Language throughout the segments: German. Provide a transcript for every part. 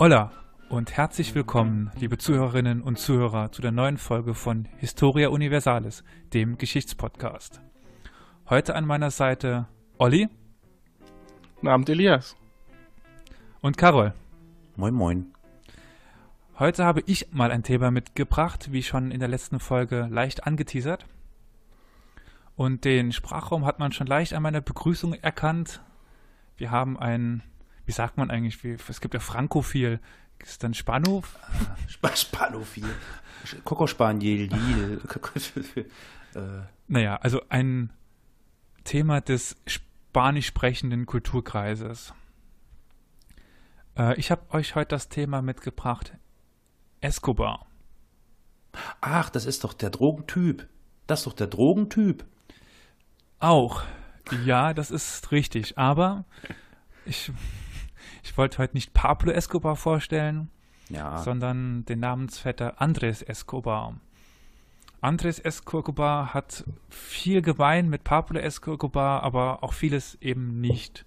Hola und herzlich willkommen, liebe Zuhörerinnen und Zuhörer, zu der neuen Folge von Historia Universalis, dem Geschichtspodcast. Heute an meiner Seite Olli. Guten Abend, Elias. Und Carol. Moin, moin. Heute habe ich mal ein Thema mitgebracht, wie schon in der letzten Folge leicht angeteasert. Und den Sprachraum hat man schon leicht an meiner Begrüßung erkannt. Wir haben ein, wie sagt man eigentlich, wie, es gibt ja Frankophil. Ist dann Spano? Sp Spanophil. Coco Spaniel, Lille. äh. Naja, also ein Thema des spanisch sprechenden Kulturkreises. Äh, ich habe euch heute das Thema mitgebracht. Escobar. Ach, das ist doch der Drogentyp. Das ist doch der Drogentyp. Auch. Ja, das ist richtig. Aber ich, ich wollte heute nicht Pablo Escobar vorstellen, ja. sondern den Namensvetter Andres Escobar. Andres Escobar hat viel gemein mit Pablo Escobar, aber auch vieles eben nicht.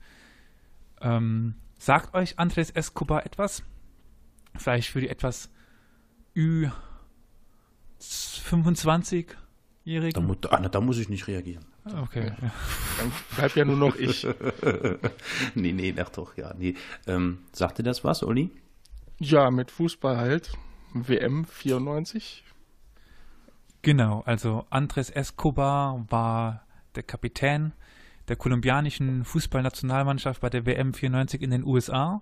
Ähm, sagt euch Andres Escobar etwas? Vielleicht für die etwas Ü25-Jährigen? Da, da, muss ich nicht reagieren. Okay. Ja. Dann bleibt ja nur noch ich. nee, nee, ach doch, ja. Nee. Ähm, sagte das was, Olli? Ja, mit Fußball halt. WM 94. Genau, also Andres Escobar war der Kapitän der kolumbianischen Fußballnationalmannschaft bei der WM 94 in den USA.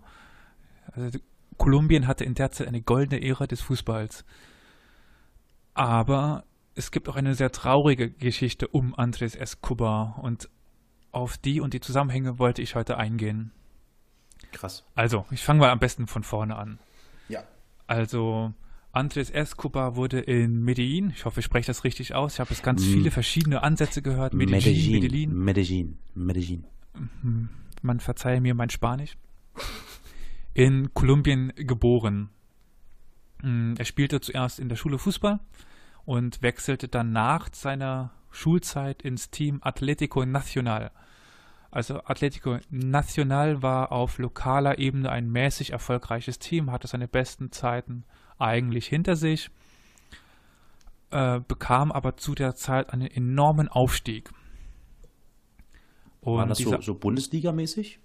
Also Kolumbien hatte in der Zeit eine goldene Ära des Fußballs. Aber es gibt auch eine sehr traurige Geschichte um Andres Escobar und auf die und die Zusammenhänge wollte ich heute eingehen. Krass. Also, ich fange mal am besten von vorne an. Ja. Also, Andres Escobar wurde in Medellin, ich hoffe, ich spreche das richtig aus, ich habe jetzt ganz viele verschiedene Ansätze gehört. Medellin, Medellin. Medellin. Medellin. Mhm. Man verzeihe mir mein Spanisch. In Kolumbien geboren. Mm, er spielte zuerst in der Schule Fußball und wechselte dann nach seiner Schulzeit ins Team Atletico Nacional. Also Atletico Nacional war auf lokaler Ebene ein mäßig erfolgreiches Team, hatte seine besten Zeiten eigentlich hinter sich, äh, bekam aber zu der Zeit einen enormen Aufstieg. Und War das so, so Bundesliga-mäßig?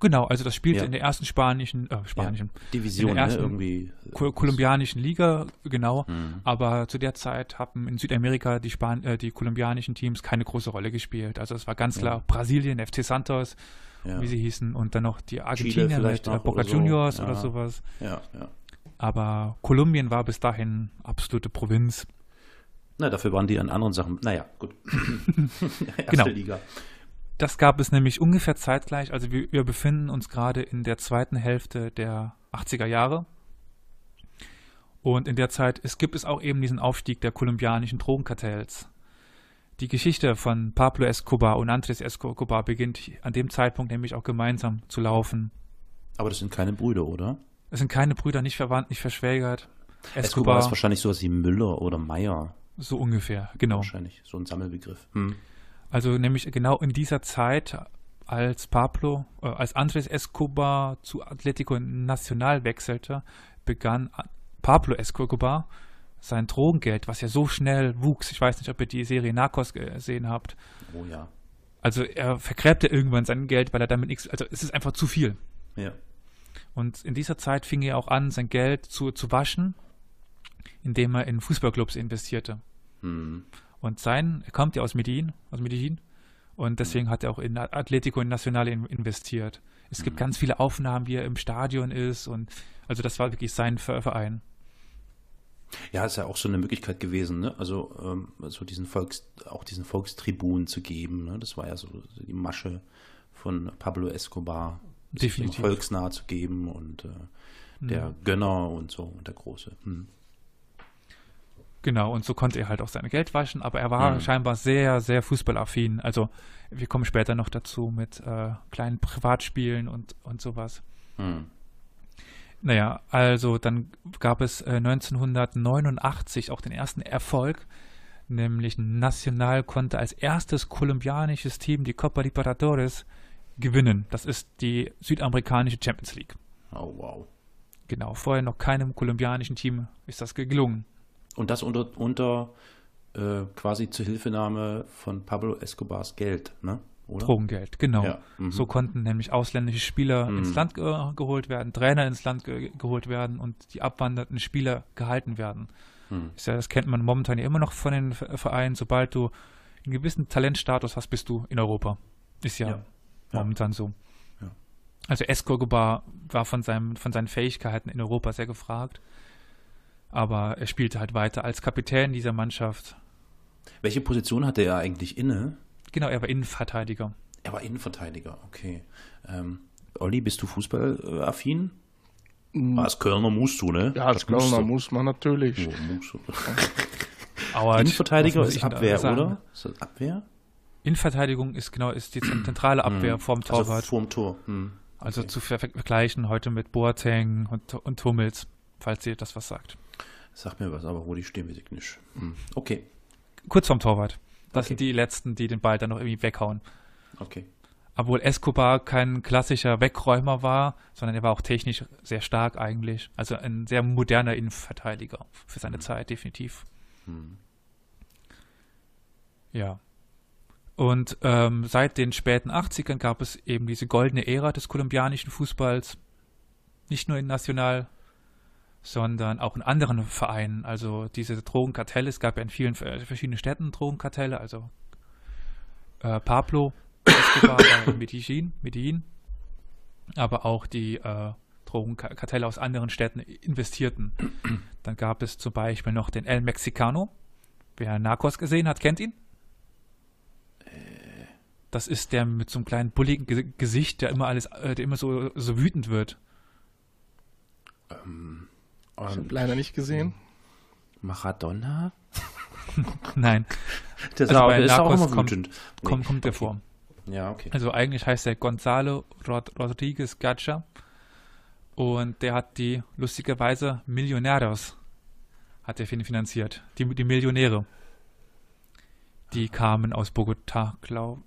Genau, also das spielte ja. in der ersten spanischen, äh, spanischen ja. Division, in der ne, ersten ne, irgendwie. Ko kolumbianischen Liga, genau. Mhm. Aber zu der Zeit haben in Südamerika die, Span äh, die kolumbianischen Teams keine große Rolle gespielt. Also es war ganz klar ja. Brasilien, FC Santos, wie sie hießen, und dann noch die Argentinier mit äh, Boca oder Juniors so. oder sowas. Ja, ja. Aber Kolumbien war bis dahin absolute Provinz. Na, dafür waren die an anderen Sachen. Naja, gut. Erste genau. Liga. Das gab es nämlich ungefähr zeitgleich. Also wir, wir befinden uns gerade in der zweiten Hälfte der 80er Jahre. Und in der Zeit es gibt es auch eben diesen Aufstieg der kolumbianischen Drogenkartells. Die Geschichte von Pablo Escobar und Andres Escobar beginnt an dem Zeitpunkt nämlich auch gemeinsam zu laufen. Aber das sind keine Brüder, oder? Es sind keine Brüder, nicht verwandt, nicht verschwägert. Escobar, Escobar ist wahrscheinlich sowas wie Müller oder Meyer. So ungefähr, genau. Wahrscheinlich, so ein Sammelbegriff. Hm. Also nämlich genau in dieser Zeit, als Pablo, äh, als Andres Escobar zu Atletico Nacional wechselte, begann Pablo Escobar sein Drogengeld, was ja so schnell wuchs. Ich weiß nicht, ob ihr die Serie Narcos gesehen habt. Oh ja. Also er vergräbte irgendwann sein Geld, weil er damit nichts, also es ist einfach zu viel. Ja. Und in dieser Zeit fing er auch an, sein Geld zu, zu waschen, indem er in Fußballclubs investierte. Hm. Und sein, er kommt ja aus Medellin, aus Medellin. Und deswegen mhm. hat er auch in Atletico Nacional investiert. Es gibt mhm. ganz viele Aufnahmen, wie er im Stadion ist. Und also das war wirklich sein Verein. Ja, ist ja auch so eine Möglichkeit gewesen, ne? Also ähm, so diesen Volks, auch diesen Volkstribun zu geben. Ne? Das war ja so die Masche von Pablo Escobar, Definitiv. volksnah zu geben und äh, der mhm. Gönner und so und der Große. Hm. Genau, und so konnte er halt auch sein Geld waschen, aber er war mhm. scheinbar sehr, sehr fußballaffin. Also wir kommen später noch dazu mit äh, kleinen Privatspielen und, und sowas. Mhm. Naja, also dann gab es äh, 1989 auch den ersten Erfolg, nämlich Nacional konnte als erstes kolumbianisches Team die Copa Libertadores gewinnen. Das ist die südamerikanische Champions League. Oh wow. Genau, vorher noch keinem kolumbianischen Team ist das gelungen. Und das unter, unter äh, quasi zur Hilfenahme von Pablo Escobars Geld, ne? Oder? Drogengeld, genau. Ja, mhm. so konnten nämlich ausländische Spieler mhm. ins Land ge geholt werden, Trainer ins Land ge geholt werden und die abwandernden Spieler gehalten werden. Mhm. Ja, das kennt man momentan ja immer noch von den Vereinen. Sobald du einen gewissen Talentstatus hast, bist du in Europa. Ist ja, ja. momentan so. Also Escobar war von, seinem, von seinen Fähigkeiten in Europa sehr gefragt. Aber er spielte halt weiter als Kapitän dieser Mannschaft. Welche Position hatte er eigentlich inne? Genau, er war Innenverteidiger. Er war Innenverteidiger, okay. Ähm, Olli, bist du fußballaffin? Mhm. Als Kölner musst du, ne? Ja, als Kölner muss man natürlich. Muss. Aber Innenverteidiger ist Abwehr, oder? Ist das Abwehr? Innenverteidigung ist genau ist die zentrale Abwehr hm. vorm Torwart. Also vorm Tor. Hm. Also zu vergleichen heute mit Boateng und, und Hummels, falls ihr das was sagt. Sagt mir was, aber wo die stehen, weiß ich nicht. Hm. Okay. Kurz vorm Torwart. Das okay. sind die letzten, die den Ball dann noch irgendwie weghauen. Okay. Obwohl Escobar kein klassischer Wegräumer war, sondern er war auch technisch sehr stark eigentlich. Also ein sehr moderner Innenverteidiger für seine hm. Zeit, definitiv. Hm. Ja. Und ähm, seit den späten 80ern gab es eben diese goldene Ära des kolumbianischen Fußballs. Nicht nur in National, sondern auch in anderen Vereinen. Also diese Drogenkartelle, es gab ja in vielen verschiedenen Städten Drogenkartelle, also äh, Pablo Escobar in Medellin, Medellin, aber auch die äh, Drogenkartelle aus anderen Städten investierten. Dann gab es zum Beispiel noch den El Mexicano. Wer Narcos gesehen hat, kennt ihn. Das ist der mit so einem kleinen bulligen Ge Gesicht, der immer alles, äh, der immer so, so wütend wird. Ähm, ich habe leider nicht gesehen. Maradona? Nein. Der also bei ist auch immer wütend. Kommt, kommt, kommt der vor. Ja, okay. Also eigentlich heißt er Gonzalo Rod Rodriguez Gacha. Und der hat die lustigerweise Millionärs hat er finanziert. Die, die Millionäre. Die kamen aus Bogotá, glaube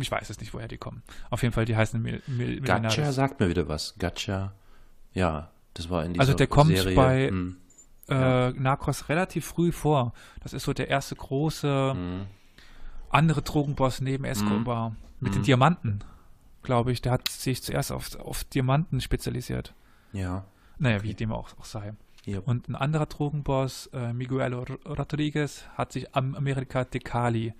ich weiß es nicht, woher die kommen. Auf jeden Fall, die heißen Mil Mil Gacha sagt mir wieder was. Gacha, ja, das war in dieser Also der kommt Serie. bei hm. äh, Narcos relativ früh vor. Das ist so der erste große hm. andere Drogenboss neben Escobar. Hm. Mit den hm. Diamanten, glaube ich. Der hat sich zuerst auf, auf Diamanten spezialisiert. Ja. Naja, okay. wie dem auch, auch sei. Yep. Und ein anderer Drogenboss, äh, Miguel Rodriguez, hat sich am Amerika Decali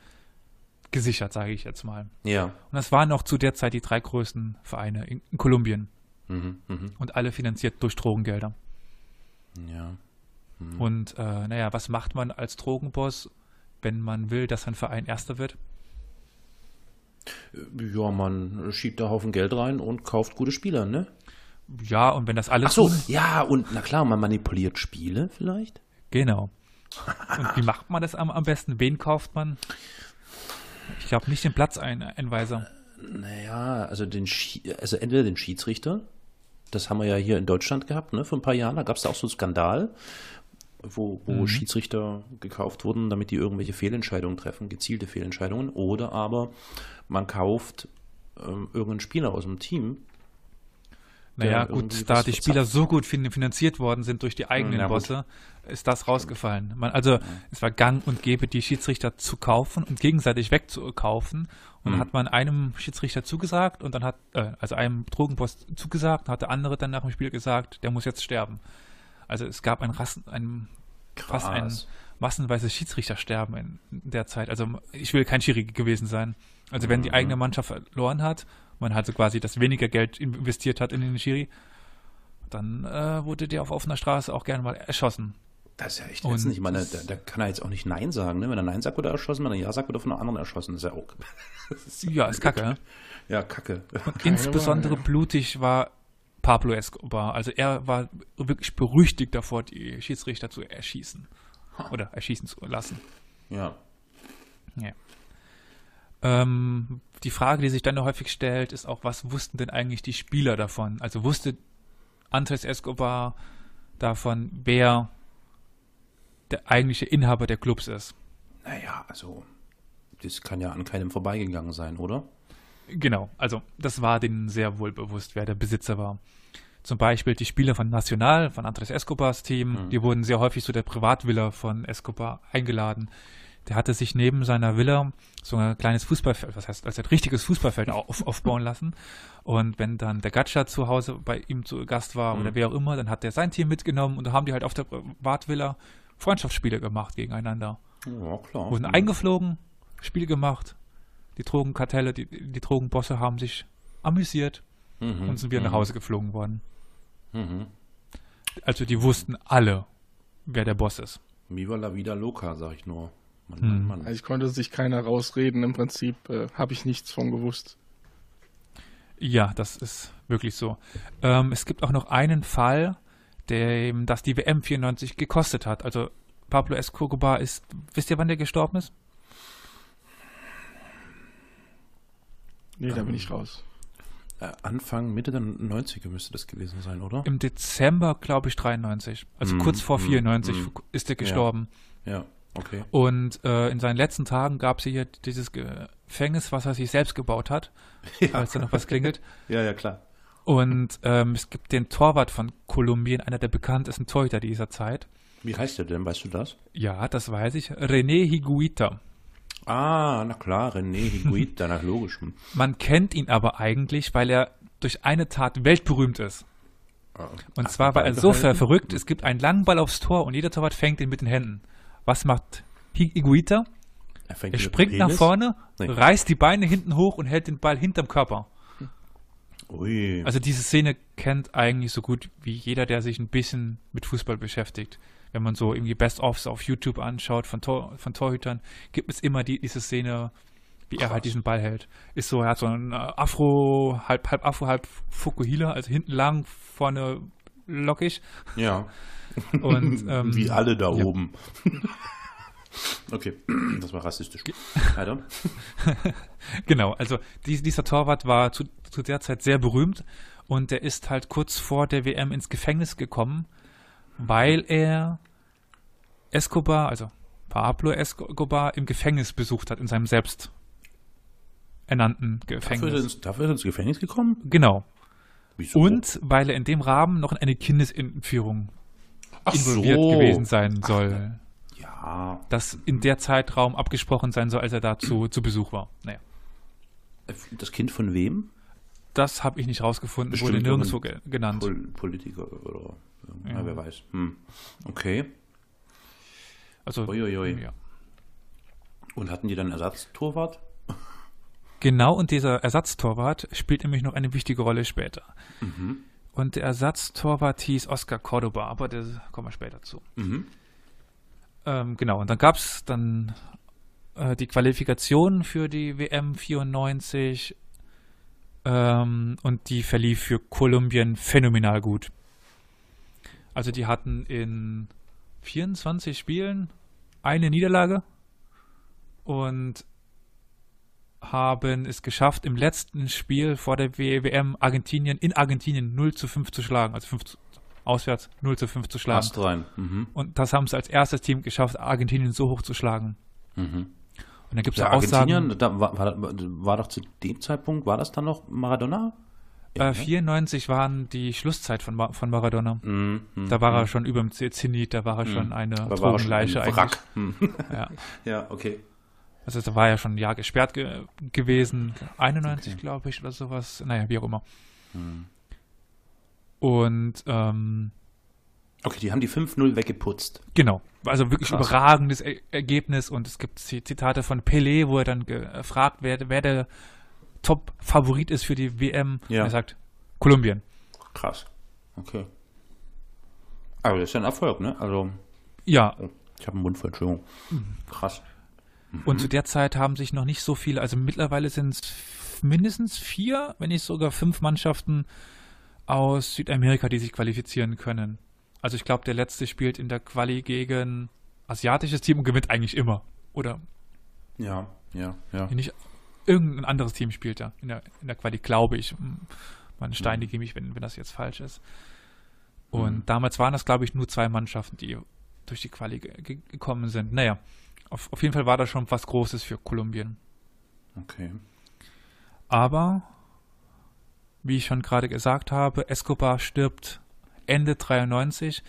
gesichert, sage ich jetzt mal. Ja. Und das waren auch zu der Zeit die drei größten Vereine in, in Kolumbien. Mhm, mh. Und alle finanziert durch Drogengelder. Ja. Mhm. Und äh, naja, was macht man als Drogenboss, wenn man will, dass ein Verein Erster wird? Ja, man schiebt da Haufen Geld rein und kauft gute Spieler, ne? Ja, und wenn das alles. Ach so, tun, ja, und na klar, man manipuliert Spiele vielleicht. Genau. und wie macht man das am, am besten? Wen kauft man? Ich glaube nicht den Platzeinweiser. Naja, also den also entweder den Schiedsrichter, das haben wir ja hier in Deutschland gehabt, ne, vor ein paar Jahren, da gab es da auch so einen Skandal, wo, wo mhm. Schiedsrichter gekauft wurden, damit die irgendwelche Fehlentscheidungen treffen, gezielte Fehlentscheidungen, oder aber man kauft ähm, irgendeinen Spieler aus dem Team, naja, gut, da die Spieler so gut finanziert worden sind durch die eigenen ja, Bosse, ist das rausgefallen. Man, also ja. es war gang und gäbe, die Schiedsrichter zu kaufen und gegenseitig wegzukaufen. Und mhm. hat man einem Schiedsrichter zugesagt und dann hat, äh, also einem Drogenboss zugesagt, hat der andere dann nach dem Spiel gesagt, der muss jetzt sterben. Also es gab ein Rassen, ein fast ein massenweises Schiedsrichtersterben in der Zeit. Also ich will kein Schiri gewesen sein. Also wenn die mhm. eigene Mannschaft verloren hat man halt so quasi das weniger Geld investiert hat in den Schiri, dann äh, wurde der auf offener Straße auch gerne mal erschossen. Das ist ja echt nicht. Ich meine, da, da, kann er jetzt auch nicht Nein sagen. Ne? Wenn er Nein sagt, wird er erschossen. Wenn er Ja sagt, wird er von einer anderen erschossen. Das ist ja auch. ist ja, ist kacke. Ne? Ja, kacke. Und insbesondere blutig war Pablo Escobar. Also er war wirklich berüchtigt davor, die Schiedsrichter zu erschießen. Oder erschießen zu lassen. Ja. Ja. Ähm, die Frage, die sich dann häufig stellt, ist auch, was wussten denn eigentlich die Spieler davon? Also wusste Andres Escobar davon, wer der eigentliche Inhaber der Clubs ist? Naja, also das kann ja an keinem vorbeigegangen sein, oder? Genau, also das war denen sehr wohl bewusst, wer der Besitzer war. Zum Beispiel die Spieler von Nacional, von Andres Escobars Team, Mhm. die wurden sehr häufig zu der Privatvilla von Escobar eingeladen. Der hatte sich neben seiner Villa so ein kleines Fußballfeld, was heißt, also ein richtiges Fußballfeld auf, aufbauen lassen. Und wenn dann der Gatscha zu Hause bei ihm zu Gast war Mhm. oder wer auch immer, dann hat der sein Team mitgenommen und da haben die halt auf der Privatvilla Freundschaftsspiele gemacht gegeneinander. Ja, klar. Wurden Mhm. eingeflogen, Spiel gemacht. Die Drogenkartelle, die, die Drogenbosse haben sich amüsiert Mhm. und sind wieder nach Mhm. Hause geflogen worden. Mhm. Also die wussten alle, wer der Boss ist. Viva la vida loca, sag ich nur. Mann, Hm. Mann, Mann. Also ich konnte sich keiner rausreden. Im Prinzip äh, habe ich nichts von gewusst. Ja, das ist wirklich so. Ähm, es gibt auch noch einen Fall, der eben das die WM 94 gekostet hat. Also Pablo Escobar ist, wisst ihr, wann der gestorben ist? Nee, da bin ich raus. Äh, Anfang, Mitte der 90er müsste das gewesen sein, oder? Im Dezember, glaube ich, 93. Also Mm, kurz vor mm, 94 mm. ist er gestorben. Ja, okay. Und äh, in seinen letzten Tagen gab es hier dieses Gefängnis, was er sich selbst gebaut hat, als da noch was klingelt. Ja, ja, klar. Und ähm, es gibt den Torwart von Kolumbien, einer der bekanntesten Torhüter dieser Zeit. Wie heißt der denn, weißt du das? Ja, das weiß ich. René Higuita. Ah, na klar, René Higuita, na logisch. Hm. Man kennt ihn aber eigentlich, weil er durch eine Tat weltberühmt ist. Und Ach, zwar war er so verrückt, es gibt einen langen Ball aufs Tor und jeder Torwart fängt ihn mit den Händen. Was macht Higuita? Er, Er springt nach vorne, Nee. reißt die Beine hinten hoch und hält den Ball hinterm Körper. Ui. Also diese Szene kennt eigentlich so gut wie jeder, der sich ein bisschen mit Fußball beschäftigt. Wenn man so irgendwie Best-ofs auf YouTube anschaut von, Tor, von Torhütern, gibt es immer die, diese Szene, wie er Krass. halt diesen Ball hält. Ist so, er hat so ein äh, Afro, halb, halb Afro, halb Fukuhila, also hinten lang, vorne lockig. ja. Und, ähm, Wie alle da ja. oben. okay, das war rassistisch. Weiter. Genau, also dies, dieser Torwart war zu, zu der Zeit sehr berühmt und der ist halt kurz vor der WM ins Gefängnis gekommen, weil er Escobar, also Pablo Escobar, im Gefängnis besucht hat, in seinem selbst ernannten Dafür ist, Gefängnis. ins, dafür ist er ins Gefängnis gekommen? Genau. Wieso? Und weil er in dem Rahmen noch in eine Kindesentführung Ach involviert so. gewesen sein soll. Ja. Das in der Zeitraum abgesprochen sein soll, als er da zu, zu Besuch war. Naja. Das Kind von wem? Das habe ich nicht rausgefunden, wurde Bestimmt nirgendwo ge genannt. Pol Politiker oder. Ja, Ja. wer weiß. Hm. Okay. Also, Uiuiui. ja. Und hatten die dann Ersatztorwart? Genau, und dieser Ersatztorwart spielt nämlich noch eine wichtige Rolle später. Mhm. Und der Ersatztorwart hieß Oscar Cordoba, aber da kommen wir später zu. Mhm. Ähm, genau, und dann gab es dann äh, die Qualifikation für die WM 94 ähm, und die verlief für Kolumbien phänomenal gut. Also die hatten in 24 Spielen eine Niederlage und haben es geschafft, im letzten Spiel vor der WM Argentinien in Argentinien 0 zu 5 zu schlagen, also 5 zu, auswärts 0 zu 5 zu schlagen. Ast rein. Mhm. Und das haben sie als erstes Team geschafft, Argentinien so hoch zu schlagen. Mhm. Und dann gibt es Ja, ja Aussagen, Argentinien, da war, war, war doch zu dem Zeitpunkt, war das dann noch Maradona? äh, 94 waren die Schlusszeit von, von Maradona. Mhm. Mhm. Da war er schon über dem Zenit, da war er schon eine er schon ein Drogenleiche eigentlich. Wrack. Mhm. Ja. ja, okay. Also da war ja schon ein Jahr gesperrt ge gewesen, 91 glaube ich oder sowas. Naja, wie auch immer. Mhm. Und ähm, Okay, die haben die 5-0 weggeputzt. Genau, also wirklich Krass. überragendes er Ergebnis und es gibt Zi- Zitate von Pelé, wo er dann gefragt wer, wer der Top-Favorit ist für die WM. Ja. Er sagt Kolumbien. Krass. Okay. Aber das ist ja ein Erfolg, ne? Also, Ja, ich habe einen Mund voll, Entschuldigung. Mhm. Und zu der Zeit haben sich noch nicht so viele, also mittlerweile sind es mindestens vier, wenn nicht sogar fünf Mannschaften aus Südamerika, die sich qualifizieren können. Also ich glaube, der letzte spielt in der Quali gegen asiatisches Team und gewinnt eigentlich immer. Oder Ja, ja, ja. nicht irgendein anderes Team spielt da in der, in der Quali, glaube ich. Hm, Man steinige mich, wenn, wenn das jetzt falsch ist. Und Mhm. damals waren das, glaube ich, nur zwei Mannschaften, die durch die Quali ge ge gekommen sind. Naja, auf, auf jeden Fall war das schon was Großes für Kolumbien. Okay. Aber wie ich schon gerade gesagt habe, Escobar stirbt Ende 93.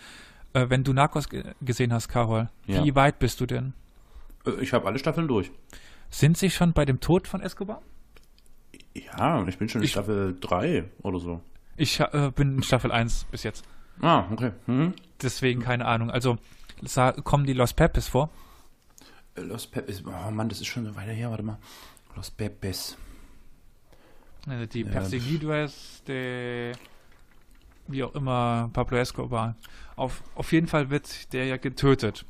Äh, wenn du Narcos ge gesehen hast, Carol, Ja. wie weit bist du denn? Äh, Ich habe alle Staffeln durch. Sind sie schon bei dem Tod von Escobar? Ja, ich bin schon in Ich- Staffel 3 oder so. Ich äh, bin in Staffel 1 bis jetzt. Ah, okay. Mhm. Deswegen keine Ahnung. Also kommen die Los Pepes vor? Los Pepes. Oh Mann, das ist schon so weiter her. Warte mal. Los Pepes. Also die Perseguidos de wie auch immer Pablo Escobar. Auf, auf jeden Fall wird der ja getötet.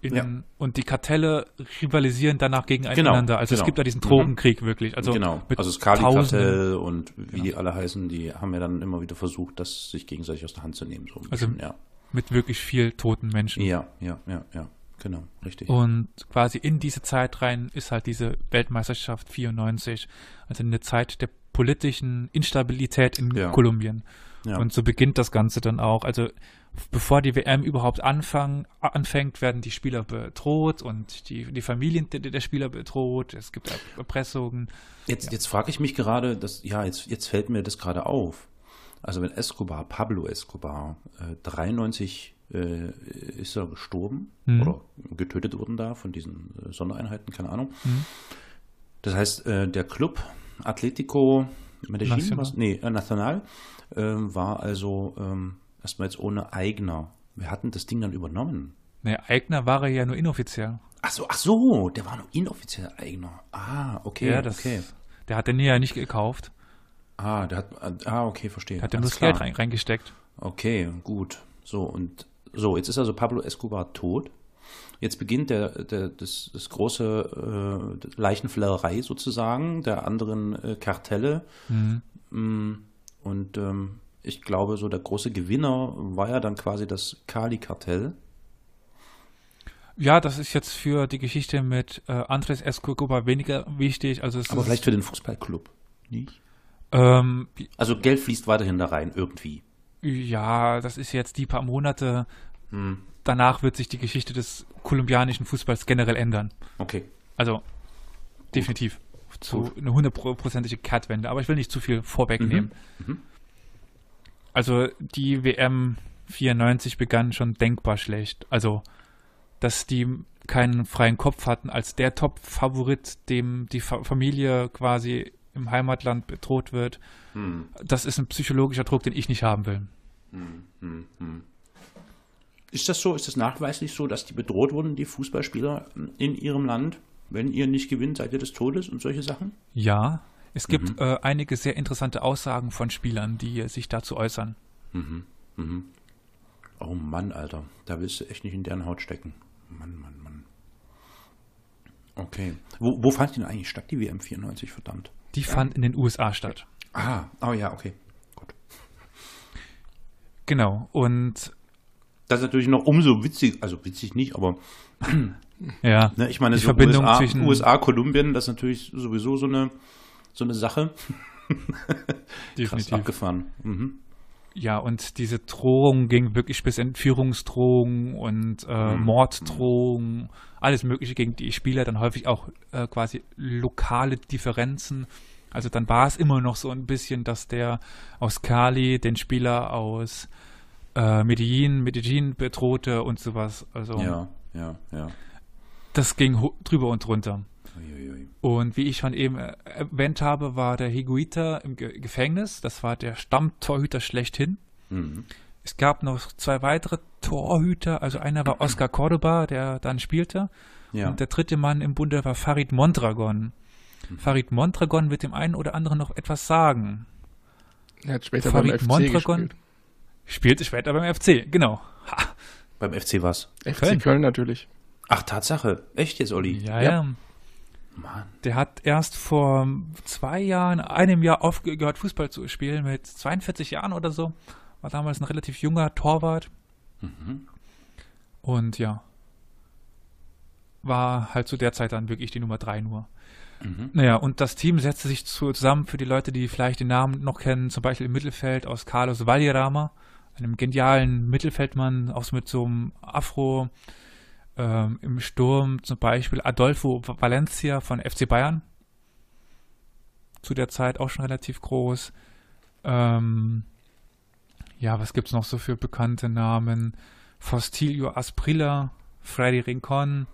In, Ja. Und die Kartelle rivalisieren danach gegeneinander. also es genau. gibt da diesen Mhm. Drogenkrieg wirklich. Also genau. mit Also das. Kali-Kartell und wie Genau. die alle heißen, die haben ja dann immer wieder versucht, das sich gegenseitig aus der Hand zu nehmen. So Also- bisschen, ja. mit wirklich viel toten Menschen. ja, ja, ja, ja. Genau, richtig. Und quasi in diese Zeit rein ist halt diese Weltmeisterschaft 94, also eine Zeit der politischen Instabilität in Ja. Kolumbien. ja. Und so beginnt das Ganze dann auch. Also bevor die WM überhaupt anfang, anfängt, werden die Spieler bedroht und die, die Familien der, der Spieler bedroht. Es gibt Erpressungen. Jetzt, jetzt frage ich mich gerade, das, ja, jetzt, jetzt fällt mir das gerade auf. Also wenn Escobar, Pablo Escobar, äh, 93 äh, ist er gestorben Mhm. oder getötet worden da von diesen äh, Sondereinheiten, keine Ahnung. Mhm. Das heißt, äh, der Club Atletico Medellin, Nacional. was, nee, äh, Nacional, ähm, war also ähm, erstmal jetzt ohne Eigner. Wir hatten das Ding dann übernommen. Ne, Eigner war er ja nur inoffiziell. Ach so, ach so, der war nur inoffiziell Eigner. Ah, okay, ja, das, okay. Der hat den ja nicht gekauft. Ah, der hat, ah, okay, verstehe. Hat nur Alles das Geld rein, reingesteckt. Okay, gut. So, und so, jetzt ist also Pablo Escobar tot. Jetzt beginnt der, der, das, das große äh, Leichenflirrerei sozusagen der anderen äh, Kartelle. Mhm. Mm, Und ähm, ich glaube, so der große Gewinner war ja dann quasi das Kali-Kartell. Ja, das ist jetzt für die Geschichte mit äh, Andres Escobar weniger wichtig. Also es Aber vielleicht für den Fußballclub. Nicht? ähm, Also Geld fließt weiterhin da rein, irgendwie. Ja, das ist jetzt die paar Monate. Hm. Danach wird sich die Geschichte des kolumbianischen Fußballs generell ändern. Okay. Also definitiv zu Gut. eine hundertprozentige Kehrtwende. Aber ich will nicht zu viel vorwegnehmen. Mhm. Also die WM 94 begann schon denkbar schlecht. Also dass die keinen freien Kopf hatten als der Top-Favorit, dem die Fa Familie quasi im Heimatland bedroht wird. Hm. Das ist ein psychologischer Druck, den ich nicht haben will. Hm, hm, hm. Ist das so, ist das nachweislich so, dass die bedroht wurden, die Fußballspieler in ihrem Land? Wenn ihr nicht gewinnt, seid ihr des Todes und solche Sachen? Ja, es gibt Mhm. äh, einige sehr interessante Aussagen von Spielern, die sich dazu äußern. Mhm. Mhm. Oh Mann, Alter. Da willst du echt nicht in deren Haut stecken. Mann, Mann, Mann. Okay. Wo, wo fand die denn eigentlich statt, die WM 94, verdammt? Die fand in den USA statt. Ah, oh ja, okay. Gut. Genau. Und Das ist natürlich noch umso witzig, also witzig nicht, aber ja, ne, ich meine, Die so Verbindung USA, zwischen- USA, Kolumbien, das ist natürlich sowieso so eine, so eine Sache. Krass definitiv. abgefahren. Mhm. Ja, und diese Drohung ging wirklich bis Entführungsdrohungen und äh, Mhm. Morddrohungen, alles Mögliche gegen die Spieler, dann häufig auch äh, quasi lokale Differenzen. Also dann war es immer noch so ein bisschen, dass der aus Cali den Spieler aus äh, Medellin, Medellin bedrohte und sowas. Also Ja, ja, ja. das ging drüber und drunter. Uiuiui. Und wie ich schon eben äh, erwähnt habe, war der Higuita im Ge Gefängnis. Das war der Stammtorhüter schlechthin. Mhm. Es gab noch zwei weitere Torhüter. Also einer war Oscar Cordoba, der dann spielte. Ja. Und der dritte Mann im Bunde war Farid Mondragon. Farid Mondragon wird dem einen oder anderen noch etwas sagen. Er hat später Farid beim FC Mondragon gespielt. spielte später beim FC, genau. Ha, Beim FC was? FC Köln. Köln, natürlich. Ach, Tatsache. Echt jetzt, Olli? ja, Ja. ja. Mann. Der hat erst vor zwei Jahren, einem Jahr aufgehört, Fußball zu spielen, mit 42 Jahren oder so. War damals ein relativ junger Torwart. Mhm. Und ja, war halt zu der Zeit dann wirklich die Nummer drei nur. Mhm. Naja, und das Team setzte sich zu, zusammen für die Leute, die vielleicht den Namen noch kennen, zum Beispiel im Mittelfeld aus Carlos Valderrama, einem genialen Mittelfeldmann, auch mit so einem Afro. Ähm, Im Sturm zum Beispiel Adolfo Valencia von FC Bayern. Zu der Zeit auch schon relativ groß. Ähm, ja, was gibt's noch so für bekannte Namen? Faustilio Asprilla, Freddy Rincon,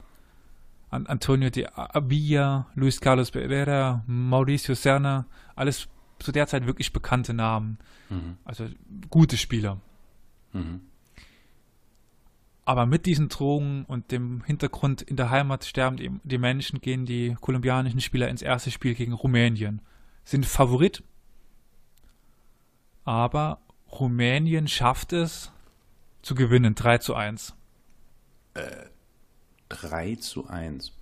An Antonio de Abilla, Luis Carlos Pereira, Mauricio Serna, alles zu der Zeit wirklich bekannte Namen. Mhm. Also gute Spieler. Mhm. Aber mit diesen Drogen und dem Hintergrund in der Heimat sterben die, die Menschen, gehen die kolumbianischen Spieler ins erste Spiel gegen Rumänien. Sind Favorit, aber Rumänien schafft es zu gewinnen, 3 zu 1. 3 zu 1.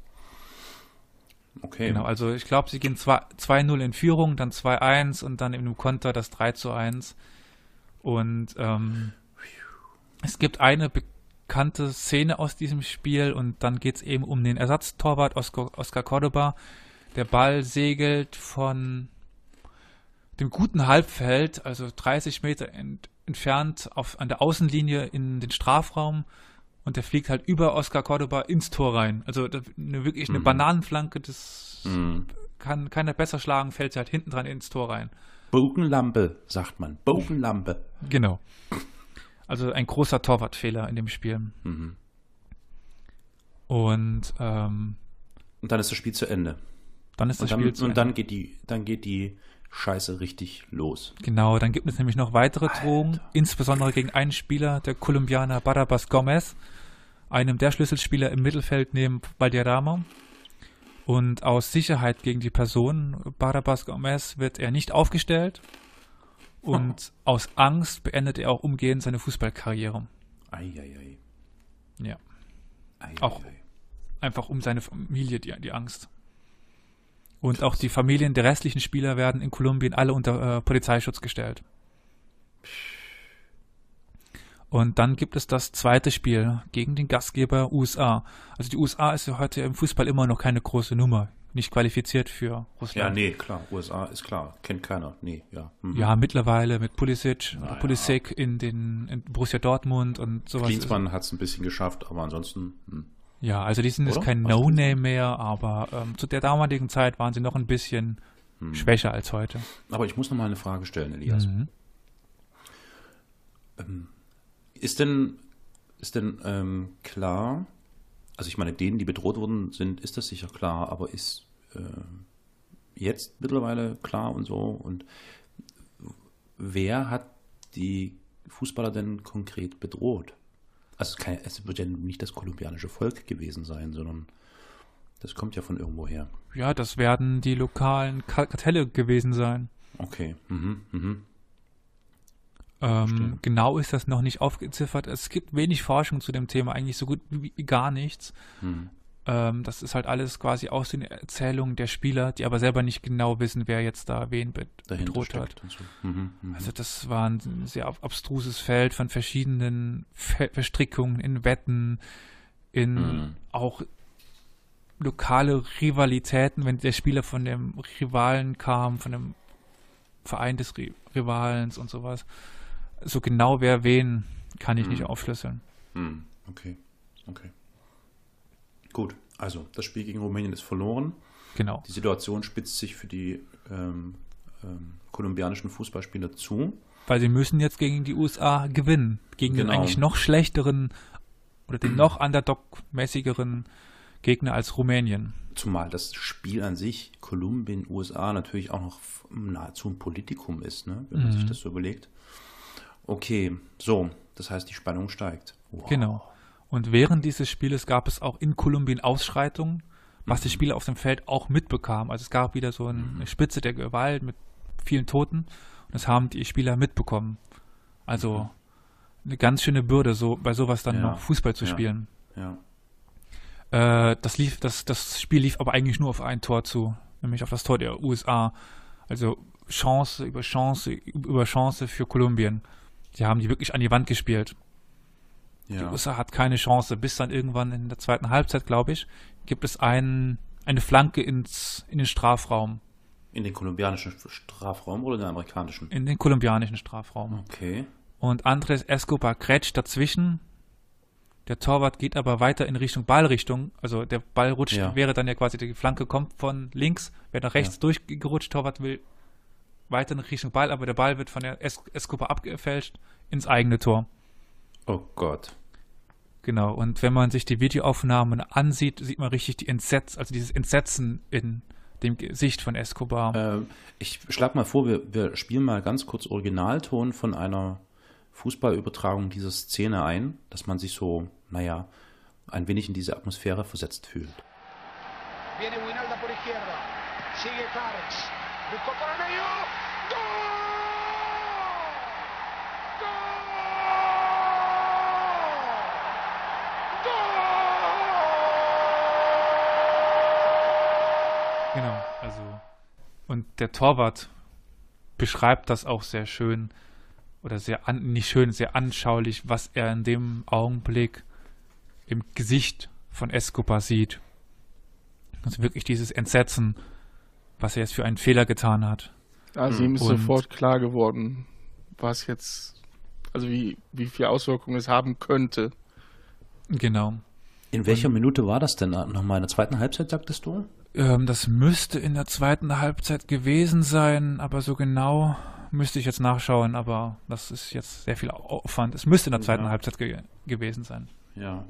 Okay. Genau, also ich glaube, sie gehen 2-0 in Führung, dann 2-1 und dann im Konter das 3 zu 1. Und ähm, es gibt eine bekannte Szene aus diesem Spiel und dann geht es eben um den Ersatztorwart Oscar, Oscar Cordoba. Der Ball segelt von dem guten Halbfeld, also 30 Meter ent entfernt auf, an der Außenlinie in den Strafraum und der fliegt halt über Oscar Cordoba ins Tor rein. Also eine, wirklich eine Mhm. Bananenflanke, das Mhm. kann keiner besser schlagen, fällt sie halt hinten dran ins Tor rein. Bogenlampe, sagt man. Bogenlampe. Genau. Also ein großer Torwartfehler in dem Spiel. Mhm. Und ähm, Und dann ist das Spiel zu Ende. dann ist das Und dann, Spiel zu und dann Ende. geht die, dann geht die Scheiße richtig los. Genau, dann gibt es nämlich noch weitere Drohungen, insbesondere gegen einen Spieler, der Kolumbianer Barabas Gomez, einem der Schlüsselspieler im Mittelfeld neben Valderrama. Und aus Sicherheit gegen die Person Barabas Gomez wird er nicht aufgestellt. Und aus Angst beendet er auch umgehend seine Fußballkarriere. Eieiei. Ja. Ei, Auch- ei, ei. Einfach um seine Familie, die, die Angst. Und auch die Familien der restlichen Spieler werden in Kolumbien alle unter äh, Polizeischutz gestellt. Und dann gibt es das zweite Spiel gegen den Gastgeber USA. Also die USA ist ja heute im Fußball immer noch keine große Nummer. Nicht qualifiziert für Ja, Russland. nee, klar. USA ist klar. Kennt keiner. Nee, ja. Mhm. Ja, mittlerweile mit Pulisic, Na oder ja. Pulisic in den in Borussia Dortmund und sowas. Klinsmann hat es ein bisschen geschafft, aber ansonsten. Hm. Ja, also die sind jetzt kein? No-Name mehr, aber ähm, zu der damaligen Zeit waren sie noch ein bisschen Hm. schwächer als heute. Aber ich muss noch mal eine Frage stellen, Elias. Mhm. Ist denn, ist denn ähm, klar, also ich meine, denen, die bedroht wurden, sind, ist das sicher klar, aber ist jetzt mittlerweile klar und so? Und wer hat die Fußballer denn konkret bedroht? Also es, kann, es wird ja nicht das kolumbianische Volk gewesen sein, sondern das kommt ja von irgendwo her. Ja, das werden die lokalen Ka- Kartelle gewesen sein. Okay. Mhm, mhm. Ähm, genau ist das noch nicht aufgeziffert. Es gibt wenig Forschung zu dem Thema, eigentlich so gut wie gar nichts. Mhm. Ähm, das ist halt alles quasi aus den Erzählungen der Spieler, die aber selber nicht genau wissen, wer jetzt da wen be Dahinter bedroht hat. so. Mhm, mhm. Also das war ein sehr ab- abstruses Feld von verschiedenen Ver Verstrickungen in Wetten, in Mhm. auch lokale Rivalitäten, wenn der Spieler von dem Rivalen kam, von dem Verein des Ri Rivalens und sowas. So genau wer wen, kann ich nicht Mhm. aufschlüsseln. Hm, okay, okay. Gut, also das Spiel gegen Rumänien ist verloren. Genau. Die Situation spitzt sich für die ähm, ähm, kolumbianischen Fußballspieler zu. Weil sie müssen jetzt gegen die USA gewinnen. Gegen den Genau. eigentlich noch schlechteren oder den noch underdog-mäßigeren Gegner als Rumänien. Zumal das Spiel an sich, Kolumbien, USA, natürlich auch noch nahezu ein Politikum ist, ne? wenn man Mhm. sich das so überlegt. Okay, so, das heißt, die Spannung steigt. Wow. Genau. Und während dieses Spieles gab es auch in Kolumbien Ausschreitungen, was die Spieler auf dem Feld auch mitbekamen. Also es gab wieder so eine Spitze der Gewalt mit vielen Toten und das haben die Spieler mitbekommen. Also eine ganz schöne Bürde, so bei sowas dann Ja. noch Fußball zu Ja. spielen. Ja, Äh, das lief, das, das Spiel lief aber eigentlich nur auf ein Tor zu, nämlich auf das Tor der USA. Also Chance über Chance über Chance für Kolumbien. Die haben die wirklich an die Wand gespielt. Die ja. USA hat keine Chance. Bis dann irgendwann in der zweiten Halbzeit, glaube ich, gibt es ein, eine Flanke ins, in den Strafraum, In den kolumbianischen Strafraum oder den amerikanischen? in den kolumbianischen Strafraum. Okay. Und Andres Escobar grätscht dazwischen. Der Torwart geht aber weiter in Richtung Ballrichtung. Also der Ball rutscht, Ja. wäre dann ja quasi die Flanke kommt von links, wäre nach rechts Ja. durchgerutscht. Torwart will weiter in Richtung Ball, aber der Ball wird von der es Escobar abgefälscht ins eigene Tor. Oh Gott. Genau, und wenn man sich die Videoaufnahmen ansieht, sieht man richtig die Entsetz, also dieses Entsetzen in dem Gesicht von Escobar. Äh, ich schlage mal vor, wir, wir spielen mal ganz kurz Originalton von einer Fußballübertragung dieser Szene ein, dass man sich so, naja, ein wenig in diese Atmosphäre versetzt fühlt. Viene Winalda por izquierda. Sigue Karks. Buscó medio. Genau, also und der Torwart beschreibt das auch sehr schön oder sehr an, nicht schön, sehr anschaulich, was er in dem Augenblick im Gesicht von Escobar sieht. Also wirklich dieses Entsetzen, was er jetzt für einen Fehler getan hat. Also ihm ist und sofort klar geworden, was jetzt, also wie, wie viel Auswirkungen es haben könnte. Genau. In welcher und, Minute war das denn nochmal? In der zweiten Halbzeit, sagtest du? Ähm, das müsste in der zweiten Halbzeit gewesen sein, aber so genau müsste ich jetzt nachschauen, aber das ist jetzt sehr viel Aufwand. Es müsste in der zweiten ja. Halbzeit ge gewesen sein. Ja.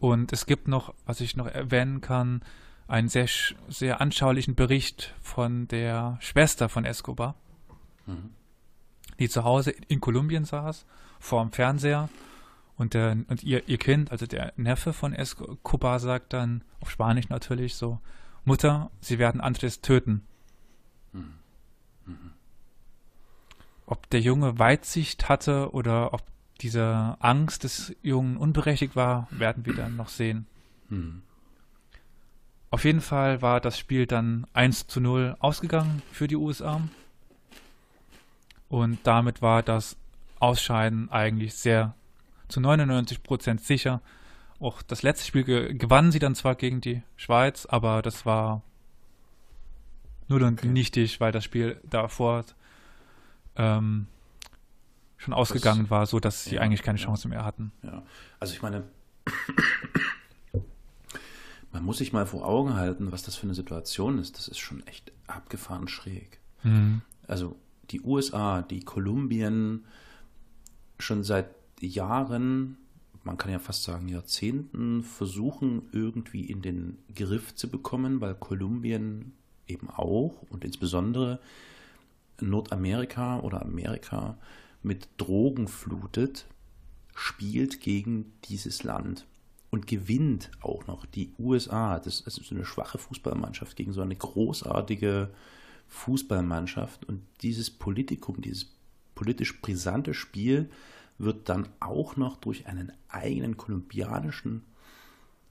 Und es gibt noch, was ich noch erwähnen kann, einen sehr, sehr anschaulichen Bericht von der Schwester von Escobar, mhm. die zu Hause in Kolumbien saß, vor dem Fernseher und, der, und ihr, ihr Kind, also der Neffe von Escobar, sagt dann, auf Spanisch natürlich so, Mutter, sie werden Andres töten. Ob der Junge Weitsicht hatte oder ob diese Angst des Jungen unberechtigt war, werden wir dann noch sehen. Auf jeden Fall war das Spiel dann 1 zu 0 ausgegangen für die USA. Und damit war das Ausscheiden eigentlich sehr zu 99 Prozent sicher. Auch das letzte Spiel ge gewannen sie dann zwar gegen die Schweiz, aber das war nur und okay. nichtig, weil das Spiel davor ähm, schon ausgegangen das, war, so dass sie ja, eigentlich keine Chance mehr hatten. Ja, also ich meine, man muss sich mal vor Augen halten, was das für eine Situation ist. Das ist schon echt abgefahren schräg. Mhm. Also die USA, die Kolumbien schon seit Jahren man kann ja fast sagen Jahrzehnten versuchen irgendwie in den Griff zu bekommen, weil Kolumbien eben auch und insbesondere Nordamerika oder Amerika mit Drogen flutet, spielt gegen dieses Land und gewinnt auch noch die USA. Das ist so eine schwache Fußballmannschaft gegen so eine großartige Fußballmannschaft und dieses Politikum, dieses politisch brisante Spiel wird dann auch noch durch einen eigenen kolumbianischen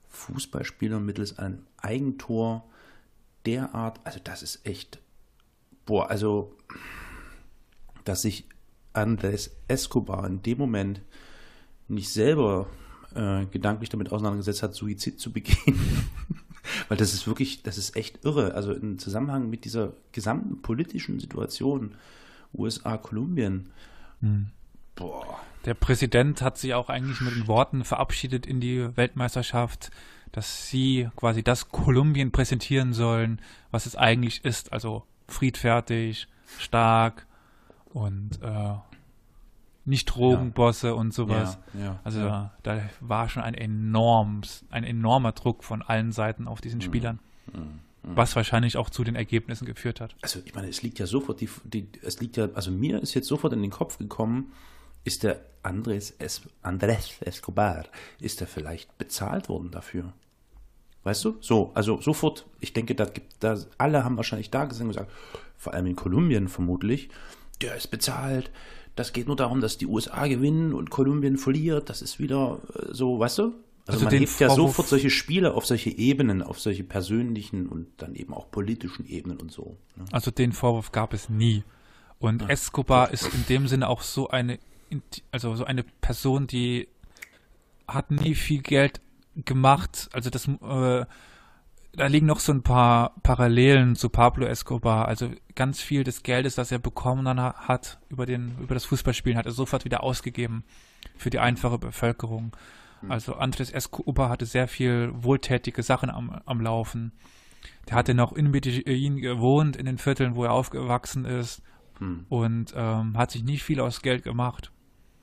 Fußballspieler mittels einem Eigentor derart, also das ist echt, boah, also, dass sich Andres Escobar in dem Moment nicht selber äh, gedanklich damit auseinandergesetzt hat, Suizid zu begehen. Weil das ist wirklich, das ist echt irre. Also im Zusammenhang mit dieser gesamten politischen Situation USA, Kolumbien. Mhm. Boah. Der Präsident hat sich auch eigentlich mit den Worten verabschiedet in die Weltmeisterschaft, dass sie quasi das Kolumbien präsentieren sollen, was es eigentlich ist. Also friedfertig, stark und äh, nicht Drogenbosse ja. und sowas. Ja, ja, also ja. Da, war schon ein, enorms, ein enormer Druck von allen Seiten auf diesen mhm. Spielern. Mhm. Mhm. Was wahrscheinlich auch zu den Ergebnissen geführt hat. Also ich meine, es liegt ja sofort, die, die, es liegt ja, also mir ist jetzt sofort in den Kopf gekommen, ist der Andres, es Andres Escobar, ist er vielleicht bezahlt worden dafür? Weißt du? So, also sofort, ich denke, da gibt da alle haben wahrscheinlich da gesehen und gesagt, vor allem in Kolumbien vermutlich, der ist bezahlt. Das geht nur darum, dass die USA gewinnen und Kolumbien verliert. Das ist wieder äh, so, weißt du? Also, also man hebt ja sofort solche Spiele auf solche Ebenen, auf solche persönlichen und dann eben auch politischen Ebenen und so. Ne? Also den Vorwurf gab es nie. Und ja. Escobar ist in dem Sinne auch so eine also so eine Person, die hat nie viel Geld gemacht. Also das, äh, da liegen noch so ein paar Parallelen zu Pablo Escobar. Also ganz viel des Geldes, das er bekommen hat über den, über das Fußballspielen, hat er sofort wieder ausgegeben für die einfache Bevölkerung. Hm. Also Andres Escobar hatte sehr viel wohltätige Sachen am, am Laufen. Der hatte noch in Medellin gewohnt, in den Vierteln, wo er aufgewachsen ist. Hm. Und ähm, hat sich nicht viel aus Geld gemacht.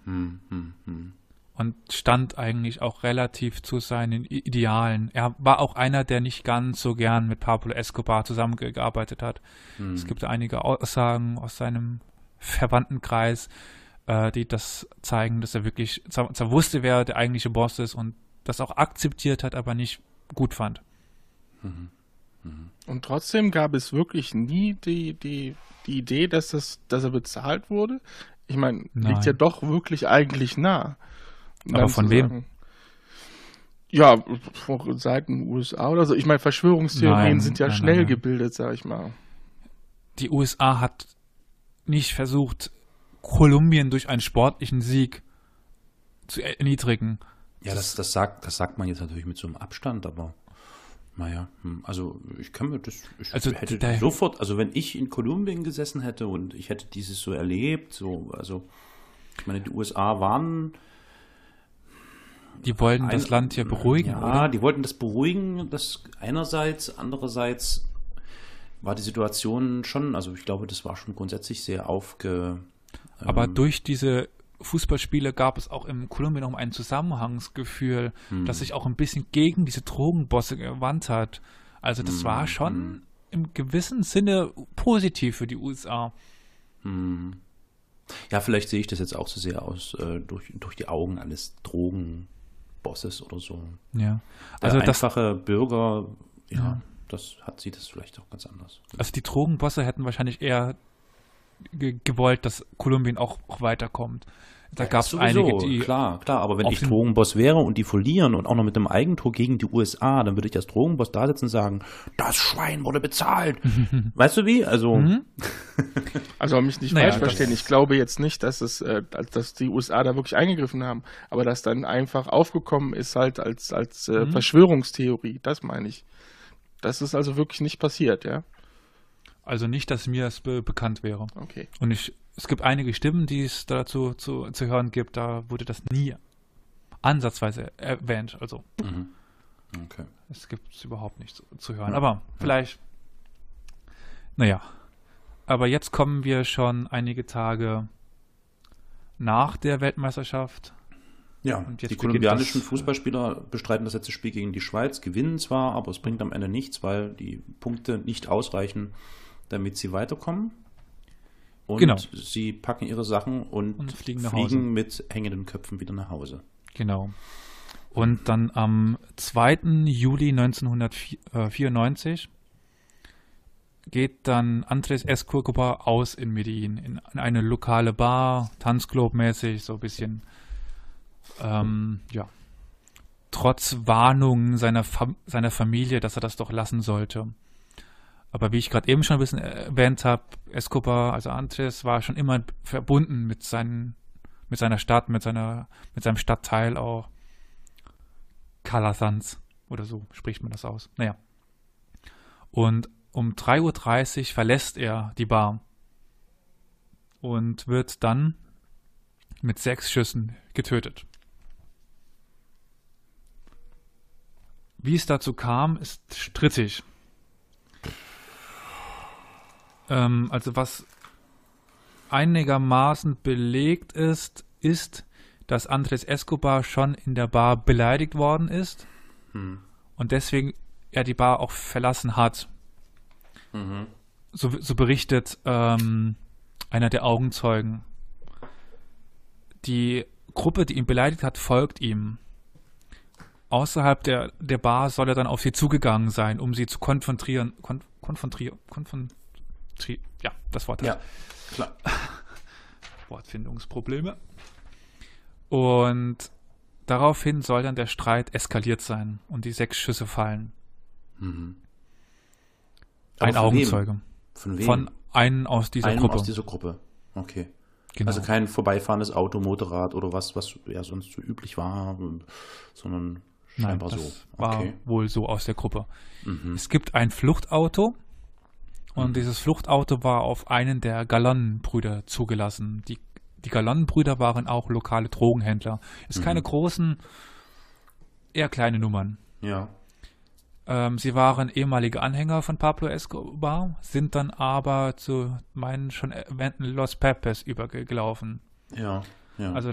Hm, hm, hm. und stand eigentlich auch relativ zu seinen Idealen. Er war auch einer, der nicht ganz so gern mit Pablo Escobar zusammengearbeitet hat. Hm. Es gibt einige Aussagen aus seinem Verwandtenkreis, äh, die das zeigen, dass er wirklich zwar, zwar wusste, wer der eigentliche Boss ist und das auch akzeptiert hat, aber nicht gut fand. Mhm. Mhm. Und trotzdem gab es wirklich nie die, die, die Idee, dass, das, dass er bezahlt wurde. Ich meine, liegt ja doch wirklich eigentlich nah. Aber von wem? Ja, von Seiten USA oder so. Ich meine, Verschwörungstheorien nein, sind ja nein, schnell nein, gebildet, sag ich mal. Die USA hat nicht versucht, Kolumbien durch einen sportlichen Sieg zu erniedrigen. Ja, das, das, sagt, das sagt man jetzt natürlich mit so einem Abstand, aber naja, hm, also ich kann mir das, ich also hätte der, sofort, also wenn ich in Kolumbien gesessen hätte und ich hätte dieses so erlebt, so, also ich meine, die USA waren die wollten ein, das Land ja beruhigen. Ja, oder? die wollten das beruhigen, das einerseits, andererseits war die Situation schon, also ich glaube, das war schon grundsätzlich sehr aufge. Aber ähm, durch diese Fußballspiele gab es auch im Kolumbien noch ein Zusammenhangsgefühl, hm. das sich auch ein bisschen gegen diese Drogenbosse gewandt hat. Also das hm. war schon hm. im gewissen Sinne positiv für die USA. Hm. Ja, vielleicht sehe ich das jetzt auch so sehr aus äh, durch, durch die Augen eines Drogenbosses oder so. Ja. Also Der einfache das, Bürger, ja, ja, das hat sieht das vielleicht auch ganz anders. Also die Drogenbosse hätten wahrscheinlich eher gewollt, dass Kolumbien auch, auch weiterkommt. Da ja, gab es einige, die. Klar, klar, aber wenn ich Drogenboss wäre und die verlieren und auch noch mit einem Eigentor gegen die USA, dann würde ich als Drogenboss da sitzen und sagen, das Schwein wurde bezahlt. weißt du wie? Also. Mhm. Also mich nicht naja, falsch verstehen. Ich glaube jetzt nicht, dass es, äh, dass die USA da wirklich eingegriffen haben, aber dass dann einfach aufgekommen ist halt als, als äh, mhm. Verschwörungstheorie. Das meine ich. Das ist also wirklich nicht passiert, ja. Also nicht, dass mir es be bekannt wäre. Okay. Und ich, es gibt einige Stimmen, die es dazu zu, zu hören gibt, da wurde das nie ansatzweise erwähnt. Also mhm. okay. es gibt es überhaupt nicht zu, zu hören. Ja. Aber vielleicht, naja. Aber jetzt kommen wir schon einige Tage nach der Weltmeisterschaft. Ja, die kolumbianischen Fußballspieler bestreiten das letzte Spiel gegen die Schweiz, gewinnen zwar, aber es bringt am Ende nichts, weil die Punkte nicht ausreichen, damit sie weiterkommen. Und genau. sie packen ihre Sachen und, und fliegen, fliegen mit hängenden Köpfen wieder nach Hause. Genau. Und dann am 2. Juli 1994 geht dann Andres Escobar aus in Medellin, in, eine lokale Bar, Tanzclub-mäßig, so ein bisschen, ähm, ja, trotz Warnungen seiner, Fam seiner Familie, dass er das doch lassen sollte. Aber wie ich gerade eben schon ein bisschen erwähnt habe, Escobar, also Andres, war schon immer verbunden mit, seinen, mit seiner Stadt, mit, seiner, mit seinem Stadtteil auch. Calasanz oder so spricht man das aus. Naja. Und um 3.30 Uhr verlässt er die Bar und wird dann mit sechs Schüssen getötet. Wie es dazu kam, ist strittig. Ähm, also was einigermaßen belegt ist, ist, dass Andres Escobar schon in der Bar beleidigt worden ist hm. und deswegen er die Bar auch verlassen hat. Mhm. So, so, berichtet ähm, einer der Augenzeugen. Die Gruppe, die ihn beleidigt hat, folgt ihm. Außerhalb der, der Bar soll er dann auf sie zugegangen sein, um sie zu konfrontieren. Kon, konfrontieren, konfrontieren ja, das Wort. Ja, klar. Wortfindungsprobleme. Und daraufhin soll dann der Streit eskaliert sein und die sechs Schüsse fallen. Mhm. Ein Augenzeuge. Wem? Von wem? Von einem aus dieser einem Gruppe. aus dieser Gruppe. Okay. Genau. Also kein vorbeifahrendes Auto, Motorrad oder was, was ja sonst so üblich war, sondern scheinbar Nein, das so. Okay. War wohl so aus der Gruppe. Mhm. Es gibt ein Fluchtauto, und mhm. dieses Fluchtauto war auf einen der Galonnenbrüder zugelassen. Die, die Galonnenbrüder waren auch lokale Drogenhändler. Ist mhm. keine großen, eher kleine Nummern. Ja. Ähm, sie waren ehemalige Anhänger von Pablo Escobar, sind dann aber zu meinen schon erwähnten Los Pepes übergelaufen. Ja, ja. Also